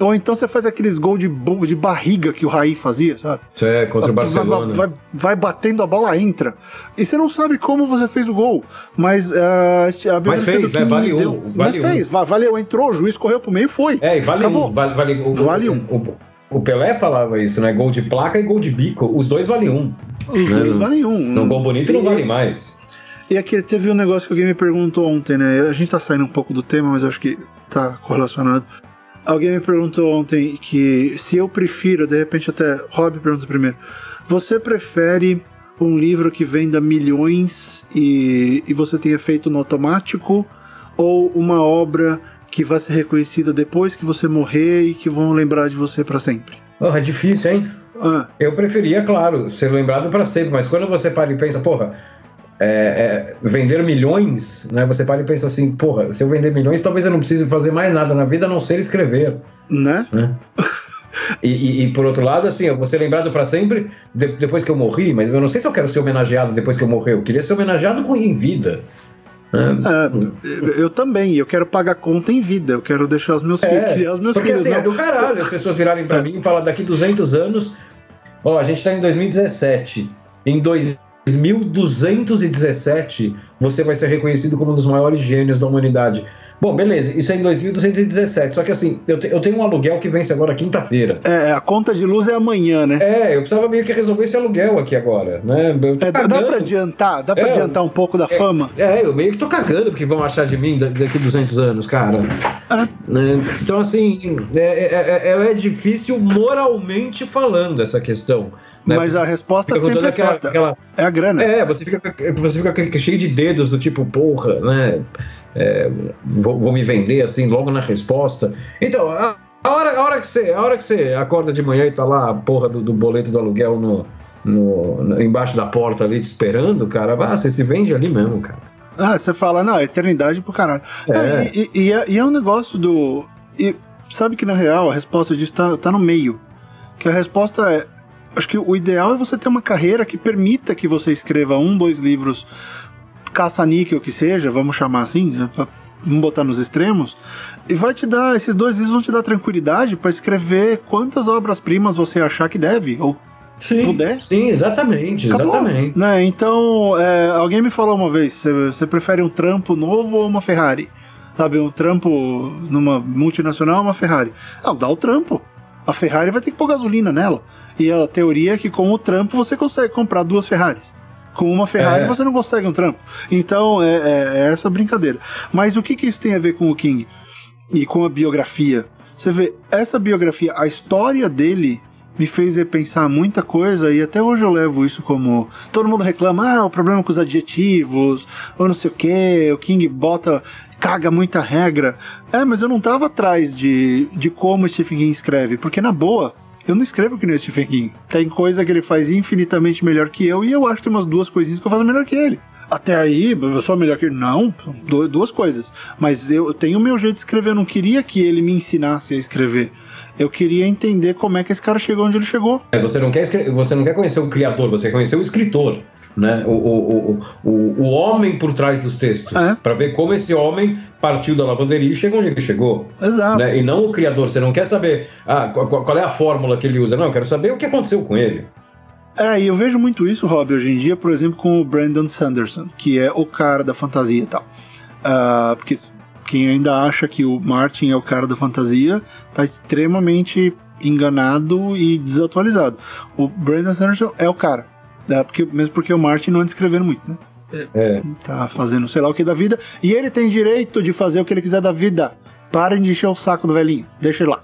Ou então você faz aqueles gols de, de barriga que o Raí fazia, sabe? É, contra o Barcelona. Vai, vai, batendo, a bola entra. E você não sabe como você fez o gol. Mas uh, a Mas fez, né? Vale um. Vale mas fez, valeu, entrou, o juiz correu pro meio e foi. É, e vale Acabou. um. Vale, vale, o, vale um. O, o, Pelé falava isso, né? Gol de placa e gol de bico. Os dois valem um. Os né? dois valem um. Num gol bonito e, não vale mais. E aqui teve um negócio que alguém me perguntou ontem, né? A gente tá saindo um pouco do tema, mas acho que tá correlacionado. Alguém me perguntou ontem que se eu prefiro, de repente até Rob pergunta primeiro, você prefere um livro que venda milhões e, e você tenha feito no automático ou uma obra que vai ser reconhecida depois que você morrer e que vão lembrar de você para sempre? Oh, é difícil, hein? Ah. Eu preferia, claro, ser lembrado para sempre, mas quando você para e pensa, porra, é, é, vender milhões, né? Você para e pensa assim, porra, se eu vender milhões, talvez eu não precise fazer mais nada na vida a não ser escrever. Né? né? E, e, e, por outro lado, assim, eu vou ser lembrado para sempre de, depois que eu morri, mas eu não sei se eu quero ser homenageado depois que eu morrer. Eu queria ser homenageado em vida. Né? É, eu também, eu quero pagar conta em vida, eu quero deixar os meus é, filhos, criar os meus porque, filhos. Porque assim, não. é do caralho as pessoas virarem para mim e falar daqui 200 anos, ó, a gente tá em 2017, em dois 2217 você vai ser reconhecido como um dos maiores gênios da humanidade. Bom, beleza, isso é em 2217. Só que assim, eu, te, eu tenho um aluguel que vence agora quinta-feira. É, a conta de luz é amanhã, né? É, eu precisava meio que resolver esse aluguel aqui agora, né? É, dá, dá pra adiantar? Dá pra é, adiantar um pouco da é, fama? É, eu meio que tô cagando porque vão achar de mim daqui 200 anos, cara. É. Né? Então, assim, é, é, é, é difícil moralmente falando essa questão. Né? Mas a resposta fica sempre é aquela, aquela, É a grana. É, você fica, você fica cheio de dedos do tipo, porra, né? É, vou, vou, me vender assim logo na resposta. Então, a, a, hora, a, hora que você, a hora que você acorda de manhã e tá lá a porra do, do boleto do aluguel no, no, no, embaixo da porta ali te esperando, cara, ah, você se vende ali mesmo, cara. Ah, você fala, não, eternidade pro caralho. É. e, e, e, é, e, é, um negócio do. E sabe que na real a resposta disso tá, tá no meio. Que a resposta é acho que o ideal é você ter uma carreira que permita que você escreva um, dois livros caça-níquel que seja, vamos chamar assim, né, vamos botar nos extremos, e vai te dar, esses dois livros vão te dar tranquilidade para escrever quantas obras-primas você achar que deve, ou sim, puder. Sim, exatamente, Acabou, exatamente. Né? Então, é, alguém me falou uma vez, você prefere um trampo novo ou uma Ferrari? Sabe, um trampo numa multinacional ou uma Ferrari? Não, dá o trampo. A Ferrari vai ter que pôr gasolina nela. E a teoria é que com o trampo você consegue comprar duas Ferraris. Com uma Ferrari é. você não consegue um trampo. Então é, é, é, essa brincadeira. Mas o que, que isso tem a ver com o King? E com a biografia? Você vê, essa biografia, a história dele me fez repensar muita coisa e até hoje eu levo isso como. Todo mundo reclama, ah, o problema com os adjetivos, ou não sei o que, o King bota. caga muita regra. É, mas eu não tava atrás de, de como Stephen King escreve, porque na boa, eu não escrevo que nem o Stephen King. Tem coisa que ele faz infinitamente melhor que eu e eu acho que tem umas duas coisinhas que eu faço melhor que ele. Até aí, eu sou melhor que ele. Não, duas coisas. Mas eu tenho o meu jeito de escrever. Eu não queria que ele me ensinasse a escrever. Eu queria entender como é que esse cara chegou onde ele chegou. É, você, não quer, você não quer conhecer o criador, você quer conhecer o escritor né? o, o, o, o homem por trás dos textos, é. para ver como esse homem partiu da lavanderia e chegou onde ele chegou. Exato. Né? E não o criador. Você não quer saber ah, qual, qual, é a fórmula que ele usa, não. Eu quero saber o que aconteceu com ele. É, e eu vejo muito isso, Rob, hoje em dia, por exemplo, com o Brandon Sanderson, que é o cara da fantasia e tal. Uh, porque quem ainda acha que o Martin é o cara da fantasia tá extremamente enganado e desatualizado. O Brandon Sanderson é o cara. É, porque, mesmo porque o Martin não anda escrevendo muito, né? é. tá fazendo sei lá o que da vida, e ele tem direito de fazer o que ele quiser da vida. Parem de encher o saco do velhinho, deixa ele lá.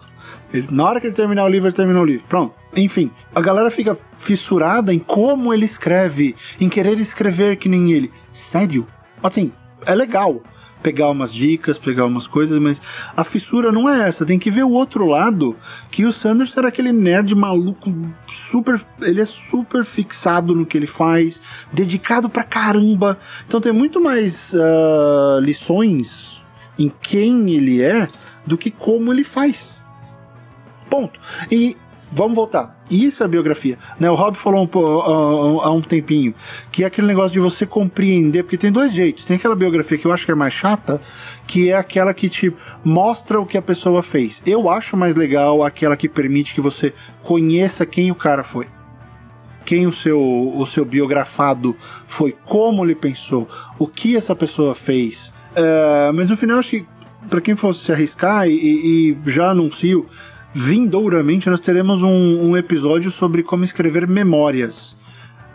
Ele, na hora que ele terminar o livro, ele terminou o livro. Pronto. Enfim, a galera fica fissurada em como ele escreve, em querer escrever que nem ele. Sério? Assim, é legal pegar umas dicas, pegar umas coisas, mas a fissura não é essa. Tem que ver o outro lado, que o Sanders era aquele nerd maluco, super, ele é super fixado no que ele faz, dedicado pra caramba. Então tem muito mais uh, lições em quem ele é do que como ele faz. Ponto. E vamos voltar. Isso é biografia. Né? O Rob falou um, há um tempinho que é aquele negócio de você compreender, porque tem dois jeitos. Tem aquela biografia que eu acho que é mais chata, que é aquela que te mostra o que a pessoa fez. Eu acho mais legal aquela que permite que você conheça quem o cara foi. Quem o seu, o seu biografado foi, como ele pensou, o que essa pessoa fez. Uh, mas no final, acho que para quem fosse se arriscar, e, e já anuncio, vindouramente nós teremos um, um episódio sobre como escrever memórias.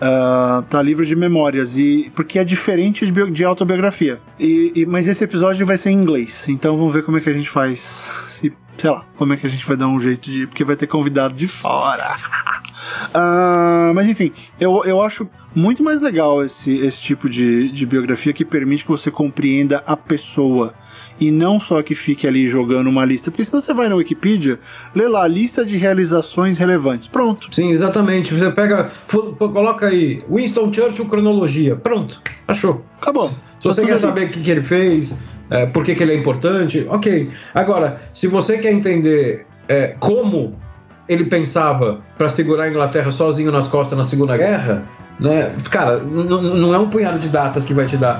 Uh, tá livro de memórias e porque é diferente de, de autobiografia. E, e, mas esse episódio vai ser em inglês então vamos ver como é que a gente faz se sei lá como é que a gente vai dar um jeito de porque vai ter convidado de fora. Uh, mas enfim eu, eu acho muito mais legal esse, esse tipo de, de biografia que permite que você compreenda a pessoa e não só que fique ali jogando uma lista, porque senão você vai na Wikipedia, lê lá lista de realizações relevantes. Pronto. Sim, exatamente. Você pega, coloca aí Winston Churchill cronologia. Pronto, achou. Acabou. Se você tá quer saber o que, que ele fez, é, por que, que ele é importante, ok. Agora, se você quer entender é, como ele pensava para segurar a Inglaterra sozinho nas costas na Segunda Guerra, né? Cara, não é um punhado de datas que vai te dar.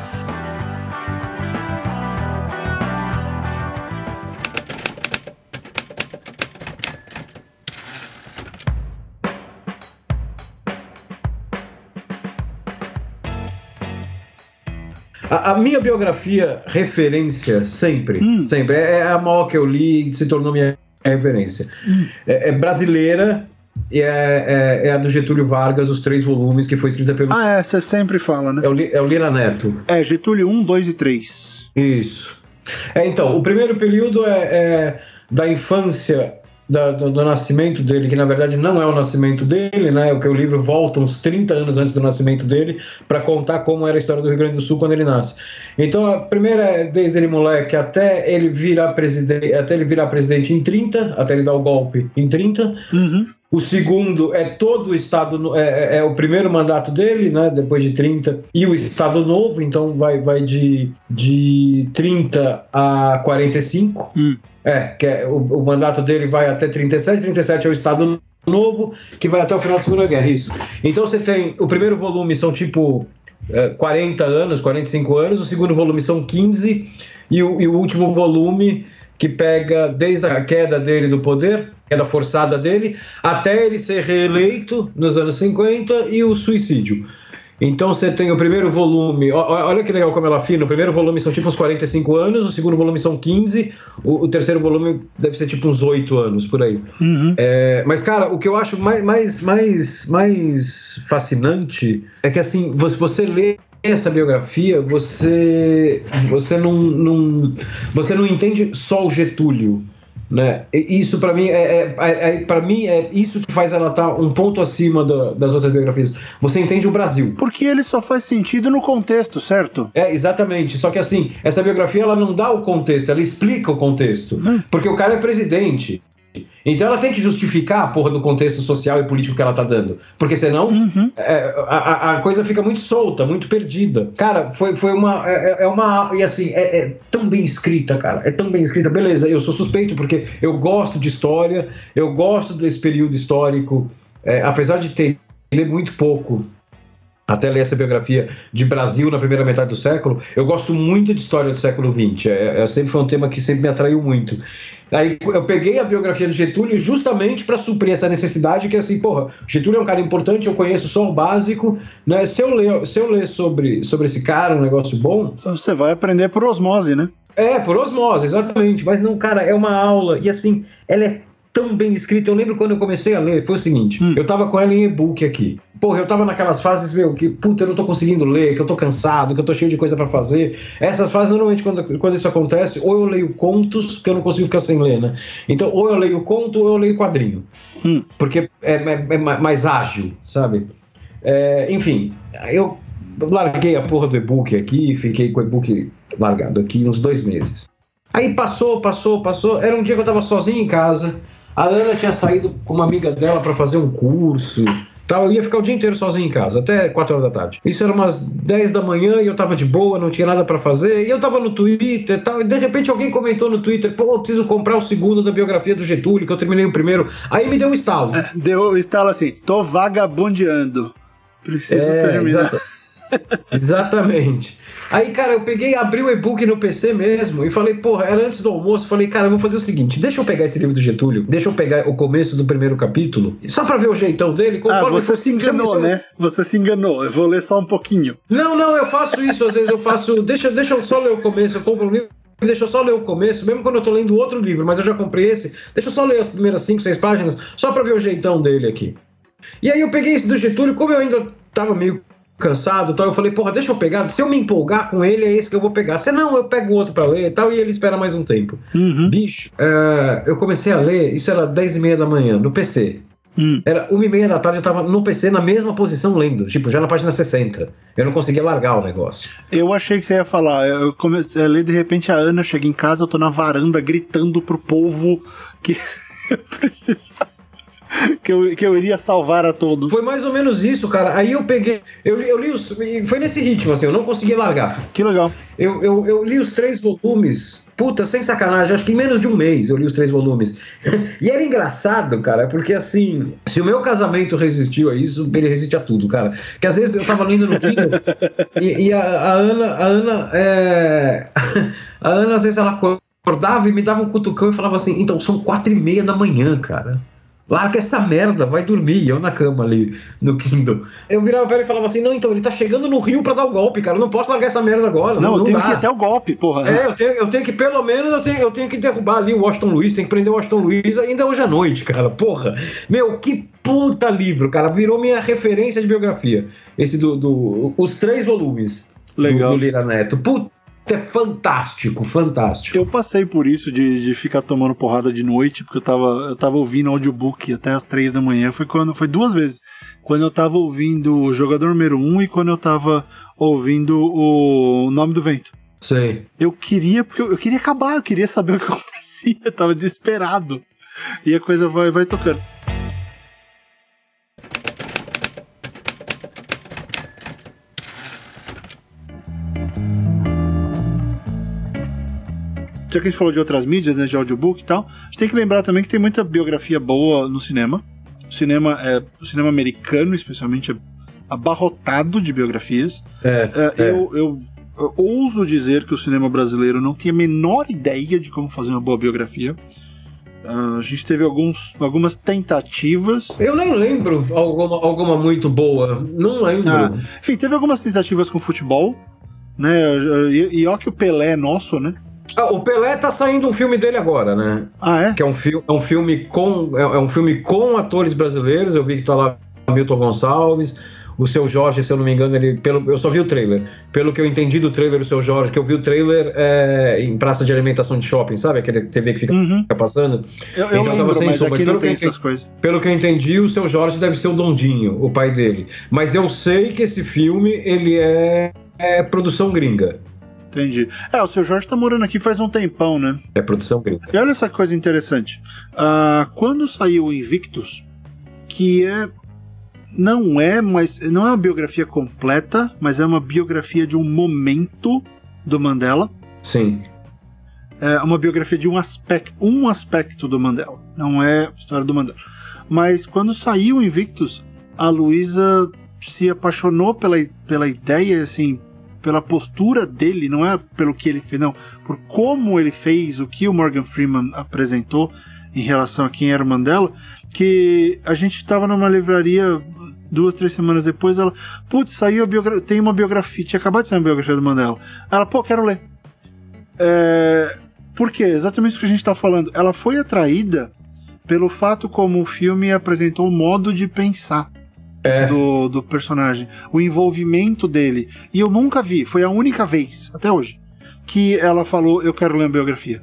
A, minha biografia, referência, sempre, hum. sempre. É, é a maior que eu li e se tornou minha referência. Hum. É, é, brasileira e é, é, é, a do Getúlio Vargas, os três volumes, que foi escrita pelo. Ah, é, você sempre fala, né? É o, é o Lira Neto. É, Getúlio 1, 2 e 3. Isso. É, então, o primeiro período é, é da infância da, do, do, nascimento dele, que na verdade não é o nascimento dele, né? O que o livro volta uns 30 anos antes do nascimento dele para contar como era a história do Rio Grande do Sul quando ele nasce. Então a primeira é desde ele moleque até ele virar presidente, até ele virar presidente em 30, até ele dar o golpe em 30. Uhum. O segundo é todo o Estado, é, é, é, o primeiro mandato dele, né, depois de 30, e o Estado Novo, então vai, vai de, de 30 a 45. Hum. É, que é, o, o mandato dele vai até 37, 37 é o Estado Novo, que vai até o final da Segunda Guerra, isso. Então você tem, o primeiro volume são tipo 40 é, anos, 45 anos, o segundo volume são 15, e o, e o último volume que pega desde a queda dele do poder, queda forçada dele, até ele ser reeleito nos anos 50 e o suicídio. Então você tem o primeiro volume, olha que legal como ela afina, o primeiro volume são tipo uns 45 anos, o segundo volume são 15, o, o terceiro volume deve ser tipo uns 8 anos, por aí. Uhum. É, mas, cara, o que eu acho mais, mais, mais, mais fascinante é que, assim, você, você lê essa biografia, você, você, não, não, você não entende só o Getúlio, né? Isso para mim é, é, é, é para mim é isso que faz ela estar tá um ponto acima da, das outras biografias. Você entende o Brasil? Porque ele só faz sentido no contexto, certo? É exatamente. Só que assim essa biografia ela não dá o contexto, ela explica o contexto. Hum. Porque o cara é presidente. Então ela tem que justificar a porra do contexto social e político que ela tá dando. Porque senão uhum. é, a, a, coisa fica muito solta, muito perdida. Cara, foi, foi uma. É, é, é uma. E assim, é, é, tão bem escrita, cara. É tão bem escrita. Beleza, eu sou suspeito porque eu gosto de história, eu gosto desse período histórico. É, apesar de ter ler muito pouco até ler essa biografia de Brasil na primeira metade do século, eu gosto muito de história do século XX. É, é, sempre foi um tema que sempre me atraiu muito. Aí eu peguei a biografia do Getúlio justamente para suprir essa necessidade que assim, porra, Getúlio é um cara importante, eu conheço só o básico, né? Se eu ler, se eu ler sobre, sobre esse cara, um negócio bom, você vai aprender por osmose, né? É, por osmose, exatamente. Mas não, cara, é uma aula e assim, ela é tão bem escrita. Eu lembro quando eu comecei a ler, foi o seguinte: hum. eu tava com ela em e-book aqui. Porra, eu tava naquelas fases, meu, que puta, eu não tô conseguindo ler, que eu tô cansado, que eu tô cheio de coisa para fazer. Essas fases, normalmente, quando, quando isso acontece, ou eu leio contos, que eu não consigo ficar sem ler, né? Então, ou eu leio conto, ou eu leio quadrinho. Hum. Porque é, é, é, mais ágil, sabe? É, enfim, eu larguei a porra do e-book aqui, fiquei com o e-book largado aqui uns dois meses. Aí passou, passou, passou. Era um dia que eu tava sozinho em casa. A Ana tinha saído com uma amiga dela para fazer um curso. Tal. Eu ia ficar o dia inteiro sozinho em casa, até 4 horas da tarde. Isso era umas 10 da manhã e eu tava de boa, não tinha nada para fazer. E eu tava no Twitter e tal. E de repente alguém comentou no Twitter: pô, eu preciso comprar o segundo da biografia do Getúlio, que eu terminei o primeiro. Aí me deu um estalo. É, deu um estalo assim: tô vagabundeando. Preciso é, terminar. Exata... Exatamente. Aí, cara, eu peguei, abri o e-book no PC mesmo e falei, porra, era antes do almoço. Falei, cara, eu vou fazer o seguinte: deixa eu pegar esse livro do Getúlio, deixa eu pegar o começo do primeiro capítulo, só pra ver o jeitão dele. ah, você se enganou, né? Você se enganou. Eu vou ler só um pouquinho. Não, não, eu faço isso. Às vezes eu faço. Deixa, deixa eu só ler o começo, eu compro um livro deixa eu só ler o começo, mesmo quando eu tô lendo outro livro, mas eu já comprei esse, deixa eu só ler as primeiras 5, 6 páginas, só pra ver o jeitão dele aqui. E aí eu peguei esse do Getúlio, como eu ainda tava meio cansado tal. Eu falei, porra, deixa eu pegar. Se eu me empolgar com ele, é esse que eu vou pegar. Se não, eu pego outro pra ler e tal, e ele espera mais um tempo. Uhum. Bicho, uh, eu comecei a ler, isso era 10 e meia da manhã, no PC. Hum. Era uma e meia da tarde, eu tava no PC na mesma posição lendo, tipo, já na página 60. Eu não conseguia largar o negócio. Eu achei que você ia falar. Eu comecei a ler, de repente a Ana chega em casa, eu tô na varanda gritando pro povo que eu precisava que, eu, que eu iria salvar a todos. Foi mais ou menos isso, cara. Aí eu peguei. Eu, eu li os. Foi nesse ritmo, assim, eu não consegui largar. Que legal. Eu, eu, eu li os três volumes. Puta, sem sacanagem, acho que em menos de um mês eu li os três volumes. e era engraçado, cara, porque assim, se o meu casamento resistiu a isso, ele resiste a tudo, cara. Que às vezes eu tava lendo no Kindle e, e a, a, Ana, a Ana, é... a Ana, às vezes ela acordava e me dava um cutucão e falava assim: então são quatro e meia da manhã, cara larga essa merda, vai dormir. Eu na cama ali, no Kindle. Eu virava pra ele e falava assim: não, então ele tá chegando no Rio pra dar o golpe, cara. Eu não posso largar essa merda agora. Não, não eu tenho dá. que ir até o golpe, porra. É, eu tenho, eu tenho que, pelo menos, eu tenho, eu tenho que derrubar ali o Washington Luiz, tem que prender o Washington Luiz ainda hoje à noite, cara. Porra. Meu, que puta livro, cara. Virou minha referência de biografia. Esse do. do os três volumes. Legal. Do, do Lira Neto. Puta é fantástico, fantástico. Eu passei por isso de, de ficar tomando porrada de noite, porque eu tava, eu tava ouvindo audiobook até as três da manhã. Foi quando foi duas vezes. Quando eu tava ouvindo o jogador número um e quando eu tava ouvindo o Nome do Vento. Sei. Eu queria, porque eu, eu queria acabar, eu queria saber o que acontecia, eu tava desesperado. E a coisa vai, vai tocando. Já que a gente falou de outras mídias, né, de audiobook e tal, a gente tem que lembrar também que tem muita biografia boa no cinema. O cinema, é, o cinema americano, especialmente, é abarrotado de biografias. É, é, eu, eu, eu, ouso dizer que o cinema brasileiro não tinha a menor ideia de como fazer uma boa biografia. Uh, a gente teve alguns, algumas tentativas. Eu nem lembro alguma, alguma muito boa. Não lembro. Ah, enfim, teve algumas tentativas com futebol. Né? E, e ó que o Pelé é nosso, né? Ah, o Pelé tá saindo um filme dele agora, né? Ah, é? Que é um, fi é um filme com é, é um filme com atores brasileiros. Eu vi que tá lá Milton Gonçalves, o seu Jorge, se eu não me engano, ele pelo eu só vi o trailer. Pelo que eu entendi do trailer, o seu Jorge, que eu vi o trailer é, em praça de alimentação de shopping, sabe? Aquele TV que fica, uhum. passando. Eu, eu então lembro, tava sem mas som, mas pelo que, entendi, pelo que eu entendi, o seu Jorge deve ser o Dondinho, o pai dele. Mas eu sei que esse filme ele é, é produção gringa. Entendi. É, o seu Jorge tá morando aqui faz um tempão, né? É produção gringa. E olha essa coisa interessante. Uh, quando saiu o Invictus, que é. Não é, mas. Não é uma biografia completa, mas é uma biografia de um momento do Mandela. Sim. É uma biografia de um aspecto, um aspecto do Mandela. Não é a história do Mandela. Mas quando saiu o Invictus, a Luísa se apaixonou pela, pela ideia, assim, pela postura dele, não é pelo que ele fez, não, por como ele fez, o que o Morgan Freeman apresentou em relação a quem era o Mandela, que a gente estava numa livraria duas, três semanas depois, ela, putz, saiu tem uma biografia, tinha acabado de sair uma biografia do Mandela. Ela, pô, quero ler. É, por quê? Exatamente isso que a gente está falando. Ela foi atraída pelo fato como o filme apresentou o modo de pensar é. do, do personagem, o envolvimento dele. E eu nunca vi, foi a única vez, até hoje, que ela falou: Eu quero ler a biografia.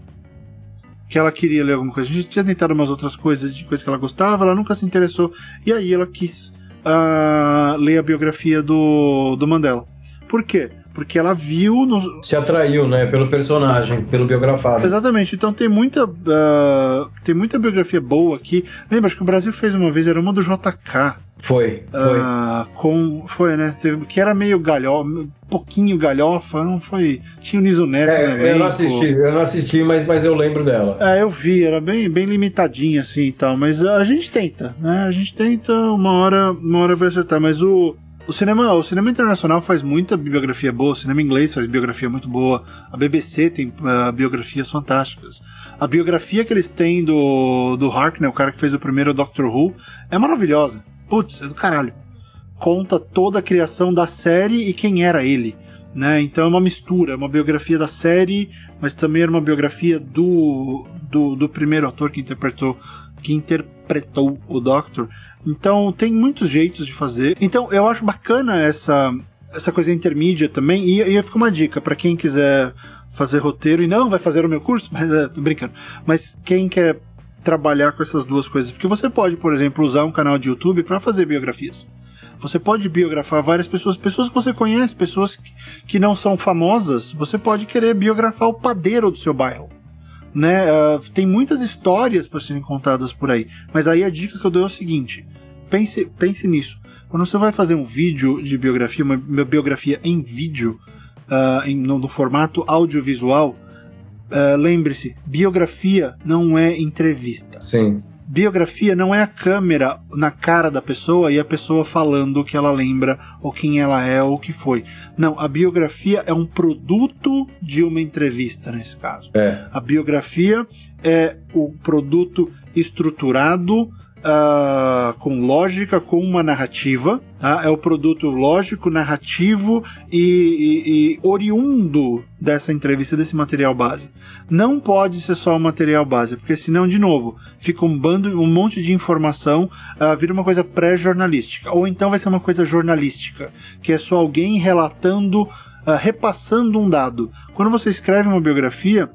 Que ela queria ler alguma coisa. A gente tinha tentado umas outras coisas de coisas que ela gostava, ela nunca se interessou. E aí ela quis uh, ler a biografia do, do Mandela. Por quê? Porque ela viu. No... Se atraiu, né? Pelo personagem, pelo biografado. Exatamente. Então tem muita. Uh, tem muita biografia boa aqui. Lembra, acho que o Brasil fez uma vez, era uma do JK. Foi, foi. Uh, com, foi, né? Teve, que era meio galhofa, um pouquinho galhofa, não foi. Tinha o Niso Neto, é? Eu não assisti, eu não assisti, mas, mas eu lembro dela. É, eu vi, era bem, bem limitadinha assim e tal, mas a gente tenta, né? A gente tenta, uma hora, uma hora vai acertar, mas o. O cinema, o cinema internacional faz muita biografia boa, o cinema inglês faz biografia muito boa, a BBC tem uh, biografias fantásticas. A biografia que eles têm do, do Harkness, o cara que fez o primeiro Doctor Who, é maravilhosa. Putz, é do caralho. Conta toda a criação da série e quem era ele. Né? Então é uma mistura, é uma biografia da série, mas também era uma biografia do, do, do primeiro ator que interpretou que interpretou o Doctor. Então tem muitos jeitos de fazer. Então eu acho bacana essa essa coisa intermídia também. E, e fica uma dica para quem quiser fazer roteiro e não vai fazer o meu curso, mas é, tô brincando. Mas quem quer trabalhar com essas duas coisas, porque você pode, por exemplo, usar um canal de YouTube para fazer biografias. Você pode biografar várias pessoas, pessoas que você conhece, pessoas que, que não são famosas. Você pode querer biografar o padeiro do seu bairro né? Uh, tem muitas histórias para serem contadas por aí. Mas aí a dica que eu dou é o seguinte: pense, pense nisso. Quando você vai fazer um vídeo de biografia, uma, biografia em vídeo, uh, em, no, no, formato audiovisual, uh, lembre-se, biografia não é entrevista. Sim. Biografia não é a câmera na cara da pessoa e a pessoa falando o que ela lembra, ou quem ela é, ou o que foi. Não, a biografia é um produto de uma entrevista, nesse caso. É. A biografia é o produto estruturado uh, com lógica, com uma narrativa. Tá? É o produto lógico, narrativo e, e, e, oriundo dessa entrevista, desse material base. Não pode ser só o material base, porque senão, de novo, fica um bando, um monte de informação, uh, vira uma coisa pré-jornalística. Ou então vai ser uma coisa jornalística, que é só alguém relatando, uh, repassando um dado. Quando você escreve uma biografia,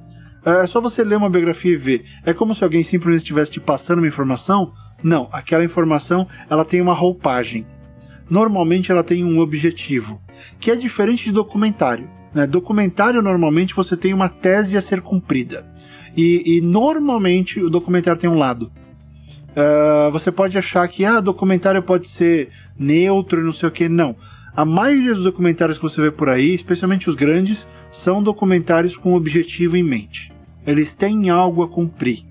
é só você ler uma biografia e ver. É como se alguém simplesmente estivesse te passando uma informação não, aquela informação ela tem uma roupagem. Normalmente ela tem um objetivo, que é diferente de documentário. Né? Documentário normalmente você tem uma tese a ser cumprida. E, e normalmente o documentário tem um lado. Uh, você pode achar que ah, documentário pode ser neutro e não sei o que. Não. A maioria dos documentários que você vê por aí, especialmente os grandes, são documentários com objetivo em mente. Eles têm algo a cumprir.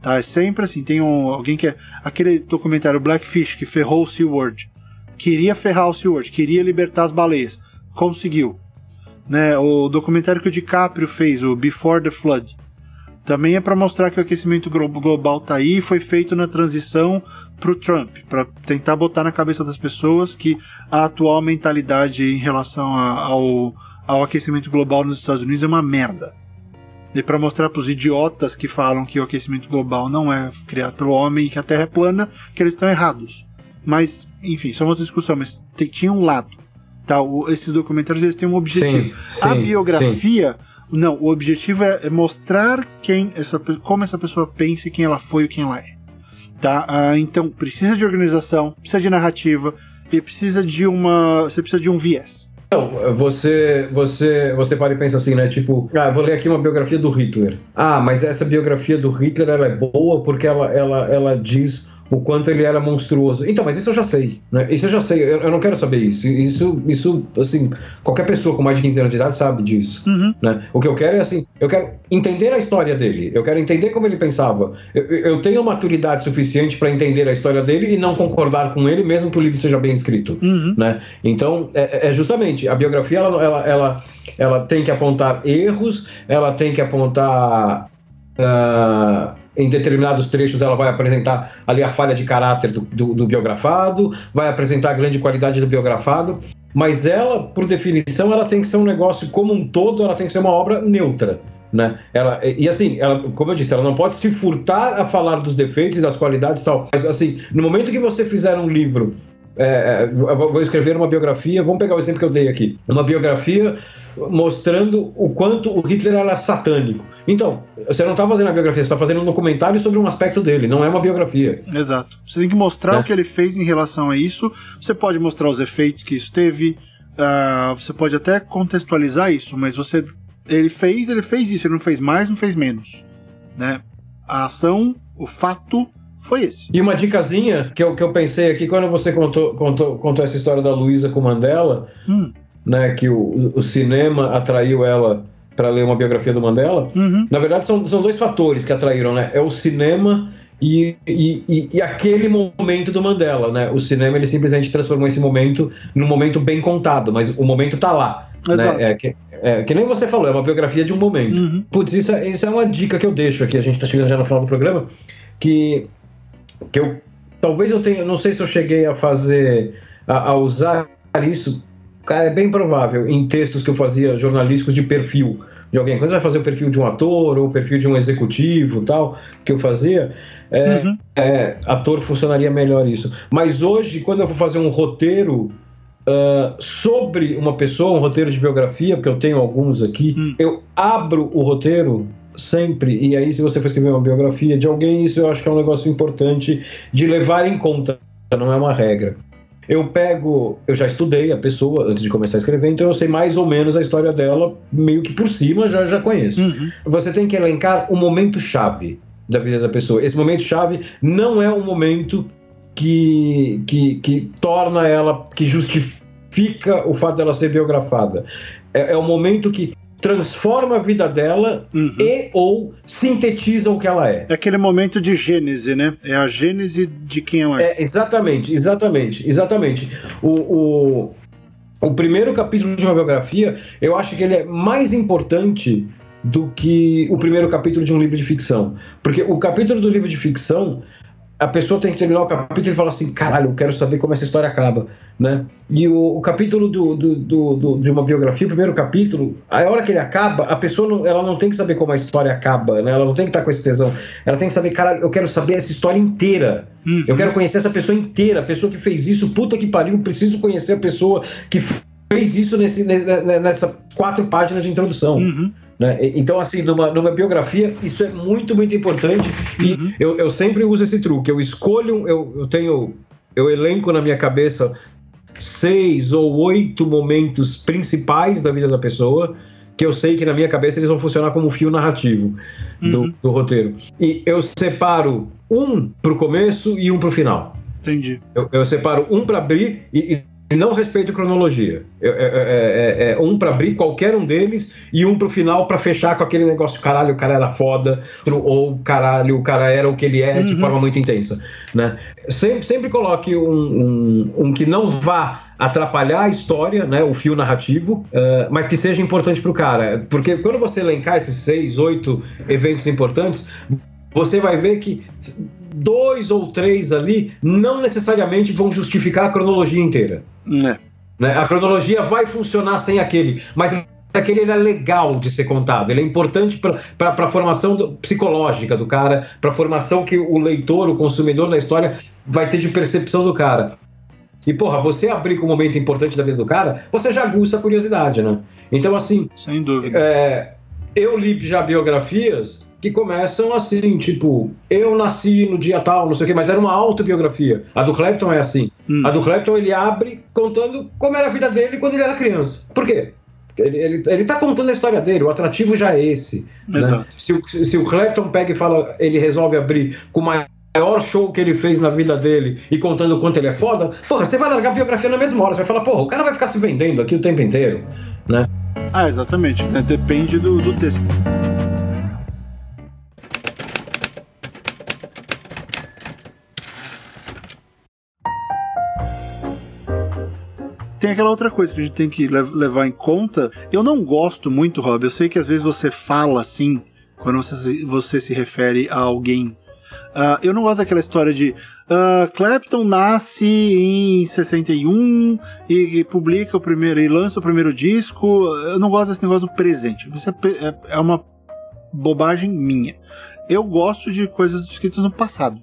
Tá? É sempre assim. Tem um, alguém que é. Aquele documentário Blackfish que ferrou o SeaWorld. Queria ferrar o SeaWorld, queria libertar as baleias. Conseguiu. Né? O documentário que o DiCaprio fez, o Before the Flood. Também é para mostrar que o aquecimento global tá aí e foi feito na transição pro Trump, para tentar botar na cabeça das pessoas que a atual mentalidade em relação a, ao, ao aquecimento global nos Estados Unidos é uma merda. E para mostrar para os idiotas que falam que o aquecimento global não é criado pelo homem e que a Terra é plana, que eles estão errados. Mas, enfim, é uma outra discussão, mas tem, tinha um lado. Tá? O, esses documentários eles têm um objetivo. Sim, sim, a biografia, sim. não, o objetivo é, é, mostrar quem essa, como essa pessoa pensa e quem ela foi e quem ela é. Tá? Ah, então, precisa de organização, precisa de narrativa e precisa de uma. Você precisa de um viés. Não, você, você, você para e pensa assim, né? Tipo, ah, vou ler aqui uma biografia do Hitler. Ah, mas essa biografia do Hitler ela é boa porque ela, ela, ela diz o quanto ele era monstruoso. Então, mas isso eu já sei, né? Isso eu já sei, eu, eu, não quero saber isso. Isso, isso, assim, qualquer pessoa com mais de 15 anos de idade sabe disso, uhum. né? O que eu quero é, assim, eu quero entender a história dele, eu quero entender como ele pensava. Eu, eu tenho maturidade suficiente para entender a história dele e não concordar com ele, mesmo que o livro seja bem escrito, uhum. né? Então, é, é, justamente, a biografia, ela, ela, ela, ela tem que apontar erros, ela tem que apontar... Uh, em determinados trechos ela vai apresentar ali a falha de caráter do, do, do, biografado, vai apresentar a grande qualidade do biografado, mas ela, por definição, ela tem que ser um negócio como um todo, ela tem que ser uma obra neutra. Né? Ela, e assim, ela, como eu disse, ela não pode se furtar a falar dos defeitos e das qualidades e tal. Mas assim, no momento que você fizer um livro é, é vou escrever uma biografia, vamos pegar o exemplo que eu dei aqui, uma biografia mostrando o quanto o Hitler era satânico. Então, você não está fazendo a biografia, você está fazendo um documentário sobre um aspecto dele, não é uma biografia. Exato. Você tem que mostrar é. o que ele fez em relação a isso, você pode mostrar os efeitos que isso teve, uh, você pode até contextualizar isso, mas você. Ele fez, ele fez isso, ele não fez mais, não fez menos. Né? A ação, o fato foi esse. E uma dicasinha que eu, que eu pensei aqui, quando você contou, contou, contou essa história da Luísa com Mandela, hum. né, que o, o cinema atraiu ela para ler uma biografia do Mandela, uhum. na verdade são, são dois fatores que atraíram, né? É o cinema e, e, e, e, aquele momento do Mandela, né? O cinema ele simplesmente transformou esse momento num momento bem contado, mas o momento tá lá. Né? É, que, é, que nem você falou, é uma biografia de um momento. Uhum. Putz, isso, é, isso é uma dica que eu deixo aqui, a gente tá chegando já no final do programa, que que eu talvez eu tenha, não sei se eu cheguei a fazer a, a, usar isso, cara, é bem provável em textos que eu fazia jornalísticos de perfil de alguém. Quando você vai fazer o perfil de um ator ou o perfil de um executivo, tal, que eu fazia, é, uhum. é, ator funcionaria melhor isso. Mas hoje, quando eu vou fazer um roteiro Uh, sobre uma pessoa, um roteiro de biografia, porque eu tenho alguns aqui, hum. eu abro o roteiro sempre. E aí, se você for escrever uma biografia de alguém, isso eu acho que é um negócio importante de levar em conta, não é uma regra. Eu pego, eu já estudei a pessoa antes de começar a escrever, então eu sei mais ou menos a história dela, meio que por cima já, já conheço. Uhum. Você tem que elencar o momento chave da vida da pessoa. Esse momento chave não é um momento que, que, que torna ela, que justifica o fato dela ser biografada. É, é o momento que transforma a vida dela uhum. e ou sintetiza o que ela é. É aquele momento de gênese, né? É a gênese de quem ela é. é exatamente, exatamente, exatamente. O, o, o primeiro capítulo de uma biografia, eu acho que ele é mais importante do que o primeiro capítulo de um livro de ficção. Porque o capítulo do livro de ficção a pessoa tem que terminar o capítulo e falar assim, caralho, eu quero saber como essa história acaba, né? E o, o capítulo do, do, do, do, de uma biografia, o primeiro capítulo, a hora que ele acaba, a pessoa não, ela não tem que saber como a história acaba, né? Ela não tem que estar com esse tesão. Ela tem que saber, caralho, eu quero saber essa história inteira. Uhum. Eu quero conhecer essa pessoa inteira, a pessoa que fez isso, puta que pariu, preciso conhecer a pessoa que fez isso nesse, nessa quatro páginas de introdução. Uhum. Né? Então, assim, numa, numa biografia, isso é muito, muito importante. E uhum. eu, eu sempre uso esse truque. Eu escolho, eu, eu tenho, eu elenco na minha cabeça seis ou oito momentos principais da vida da pessoa que eu sei que na minha cabeça eles vão funcionar como fio narrativo do, uhum. do roteiro. E eu separo um pro começo e um pro final. Entendi. Eu, eu separo um para abrir e, e e não respeito cronologia. É, é, é, é um para abrir qualquer um deles e um pro final para fechar com aquele negócio caralho, o cara era foda, ou caralho, o cara era o que ele é uhum. de forma muito intensa. Né? Sempre, sempre coloque um, um, um que não vá atrapalhar a história, né, o fio narrativo, uh, mas que seja importante para o cara. Porque quando você elencar esses seis, oito eventos importantes, você vai ver que dois ou três ali não necessariamente vão justificar a cronologia inteira. É. Né? A cronologia vai funcionar sem aquele, mas aquele é legal de ser contado, ele é importante para a formação do, psicológica do cara, para a formação que o leitor, o consumidor da história vai ter de percepção do cara. E, porra, você abrir com um momento importante da vida do cara, você já aguça a curiosidade, né? Então, assim. Sem dúvida. É, eu li já biografias que começam assim, tipo, eu nasci no dia tal, não sei o quê, mas era uma autobiografia. A do Clapton é assim. Hum. A do Clapton ele abre contando como era a vida dele quando ele era criança. Por quê? Ele, ele, ele tá contando a história dele, o atrativo já é esse. Né? Se, o, se o Clapton pega e fala, ele resolve abrir com o maior show que ele fez na vida dele e contando o quanto ele é foda, porra, você vai largar a biografia na mesma hora, você vai falar, porra, o cara vai ficar se vendendo aqui o tempo inteiro, né? Ah, exatamente. Depende do, do texto. Tem aquela outra coisa que a gente tem que levar em conta. Eu não gosto muito, Rob. Eu sei que às vezes você fala assim, quando você, você se refere a alguém. Uh, eu não gosto daquela história de uh, Clapton nasce em 61 e, e publica o primeiro e lança o primeiro disco. Eu não gosto desse negócio do presente. Isso é, é, é uma bobagem minha. Eu gosto de coisas escritas no passado.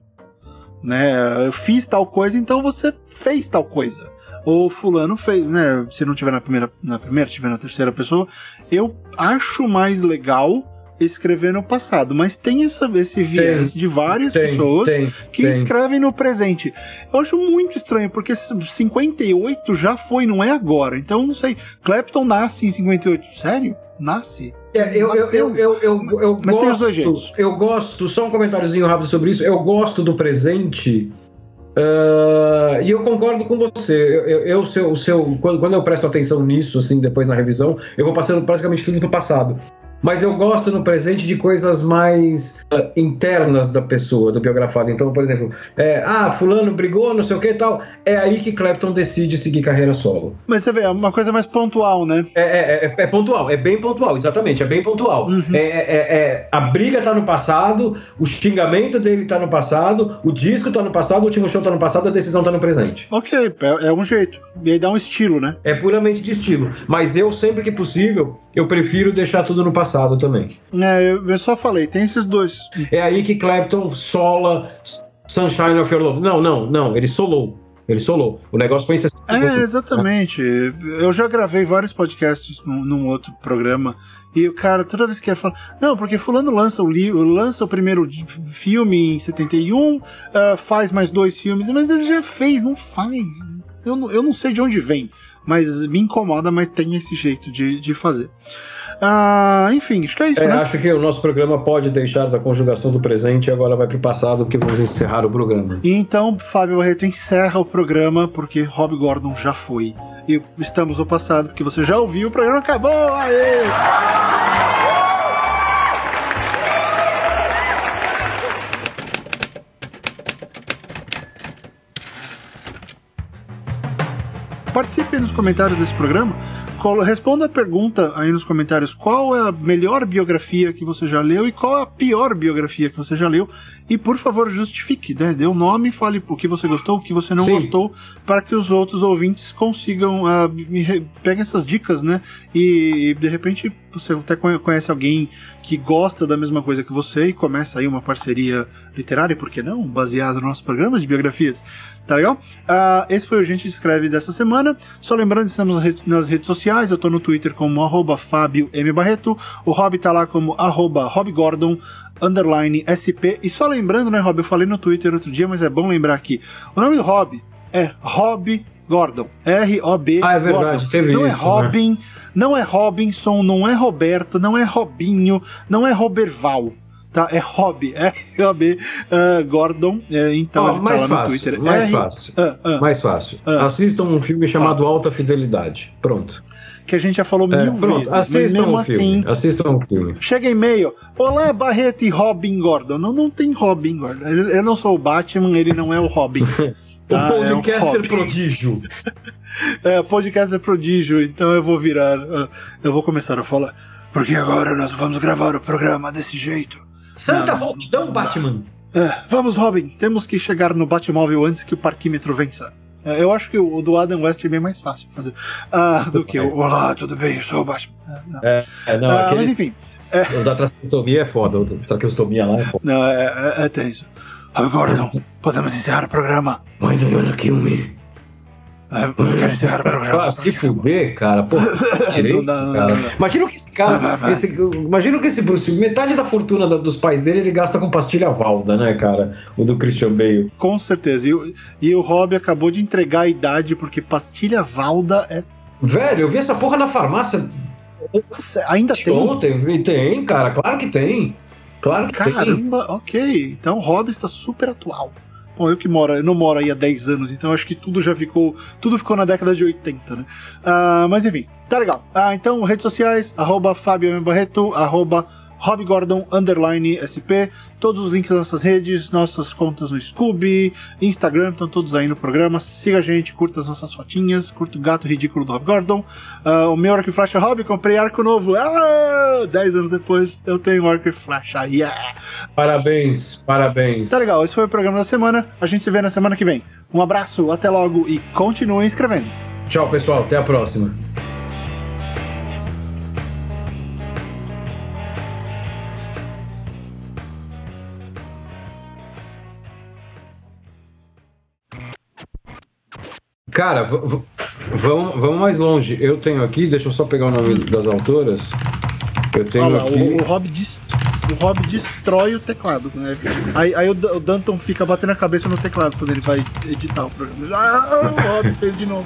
né? Eu fiz tal coisa, então você fez tal coisa. Ou fulano fez, né? Se não tiver na primeira, na primeira, tiver na terceira pessoa, eu acho mais legal escrever no passado, mas tem essa, esse viés de várias tem, pessoas tem, que tem. escrevem no presente. Eu acho muito estranho, porque 58 já foi, não é agora. Então, não sei. Clapton nasce em 58. Sério? Nasce? É, eu, eu, eu, eu, Mas tem os dois gosto, jeitos. eu gosto, só um comentáriozinho rápido sobre isso. Eu gosto do presente. Ah, e eu concordo com você. Eu, eu, eu- seu, o seu, quando, quando eu presto atenção nisso, assim, depois na revisão, eu vou passando praticamente tudo pro passado. Mas eu gosto no presente de coisas mais ah, internas da pessoa, do biografado. Então, por exemplo, é, ah, fulano brigou, não sei o que e tal. É aí que Clapton decide seguir carreira solo. Mas você vê, é uma coisa mais pontual, né? É, é, é- é pontual, é bem pontual, exatamente, é bem pontual. Uhum. É, é- é- a briga tá no passado, o xingamento dele tá no passado, o disco tá no passado, o último show tá no passado, a decisão tá no presente. Ok, é um jeito. E aí dá um estilo, né? É puramente de estilo. Mas eu, sempre que possível, eu prefiro deixar tudo no passado também. É, eu, eu só falei, tem esses dois. É aí que Clapton sola Sunshine of Your Love. Não, não, não, ele solou. Ele solou. O negócio foi em 60. É, exatamente. Eu já gravei vários podcasts num, num outro programa. E o cara, toda vez que ia falar. Não, porque Fulano lança o livro, lança o primeiro filme em 71, ah, faz mais dois filmes, mas ele já fez, não faz. Eu, não- eu não sei de onde vem, mas me incomoda, mas tem esse jeito de, de fazer. Ah, enfim, acho que é isso, É, né? acho que o nosso programa pode deixar da conjugação do presente e agora vai pro passado, porque vamos encerrar o programa. E então, Fábio Barreto encerra o programa porque Rob Gordon já foi. E estamos no passado, porque você já ouviu, o programa acabou! Aê! Participe nos comentários desse programa. Responda a pergunta aí nos comentários: qual é a melhor biografia que você já leu e qual é a pior biografia que você já leu. E por favor, justifique, né? Dê o nome, fale o que você gostou, o que você não Sim. gostou, para que os outros ouvintes consigam me re- peguem essas dicas, né? E, de repente você até conhe- conhece alguém que gosta da mesma coisa que você e começa aí uma parceria literária, por que não? Baseado no nosso programa de biografias. Tá legal? Ah, esse foi o Gente Escreve dessa semana. Só lembrando, estamos nas redes- nas redes sociais. Eu tô no Twitter como arroba Fábio M. Barreto. O Rob tá lá como arroba Rob Gordon, underline SP. E só lembrando, né, Rob? Eu falei no Twitter outro dia, mas é bom lembrar aqui. O nome do Rob é Rob Gordon. R-O-B. Ah, é verdade, Gordon. teve Não é isso, né? Não é Robinson, não é Roberto, não é Robinho, não é Roberval. Tá? É Rob, R-O-B ah, Gordon. É, então Ó, ele tá mais lá no fácil, Twitter. mais R- fácil. Ah, ah, Mais fácil. Ah. Assistam um filme chamado Alta Fidelidade. Pronto. que a gente já falou É, mil pronto. vezes. Assistam mesmo um assim, filme. Assistam um filme. chega e-mail. Olá, Barreto e Robin Gordon. Não, não tem Robin Gordon. Eu eu não sou o Batman, ele não é o Robin. Tá? o É podcaster Robin. prodígio. É, podcast é prodígio, então eu vou virar. ah, Eu vou começar a falar. Porque agora nós vamos gravar o programa desse jeito. Santa Não, Roldão, Batman. É, vamos, Robin. Temos que chegar no Batmóvel antes que o parquímetro vença. É, eu acho que o do Adam West é bem mais fácil fazer ah, do que o Olá, tudo bem? Eu sou o Batman. Ah, não. É, é, não, Ah, aquele, Mas enfim, o da traqueostomia é foda. O da traqueostomia lá é foda. não, é, é, é tenso. Gordon, podemos encerrar o programa. Why do me? É, eu quero encerrar o programa. Ah, se fuder, cara. Pô, direito, Não não cara. não. Imagina que esse cara. esse- imagina que esse Bruce. Metade da fortuna da- dos pais dele ele gasta com pastilha Valda, né, cara? O do Christian Bale. Com certeza. E, o- e o Rob acabou de entregar a idade, porque pastilha Valda é. Velho, eu vi essa porra na farmácia Ainda tem. ontem. Tem, cara. Claro que tem. Claro que tem. Caramba, ok. Então o Rob está super atual. Bom, eu que moro, eu não moro aí há 10 anos, então acho que tudo já ficou. Tudo ficou na década de 80, né? Ah, mas enfim, tá legal. Ah, então, redes sociais, arroba Fábio. Barreto, arroba Rob Gordon, underline SP, todos os links das nossas redes, nossas contas no Scooby, Instagram, estão todos aí no programa. Siga a gente, curta as nossas fotinhas, curta o gato ridículo do Rob Gordon. Ah, o meu arco e flecha Rob, comprei arco novo. Ah, 10 anos depois eu tenho arco e flecha. Yeah! Parabéns, parabéns. Tá legal, esse foi o programa da semana. A gente se vê na semana que vem. Um abraço, até logo e continuem escrevendo. Tchau, pessoal. Até a próxima. Cara, vamos, vamos mais longe. Eu tenho aqui, deixa eu só pegar o nome das autoras. Eu tenho lá, aqui. o, o Rob des- o Rob destrói o teclado, né? Aí, aí o, o Danton fica batendo a cabeça no teclado quando ele vai editar o programa. Ah, o Rob fez de novo.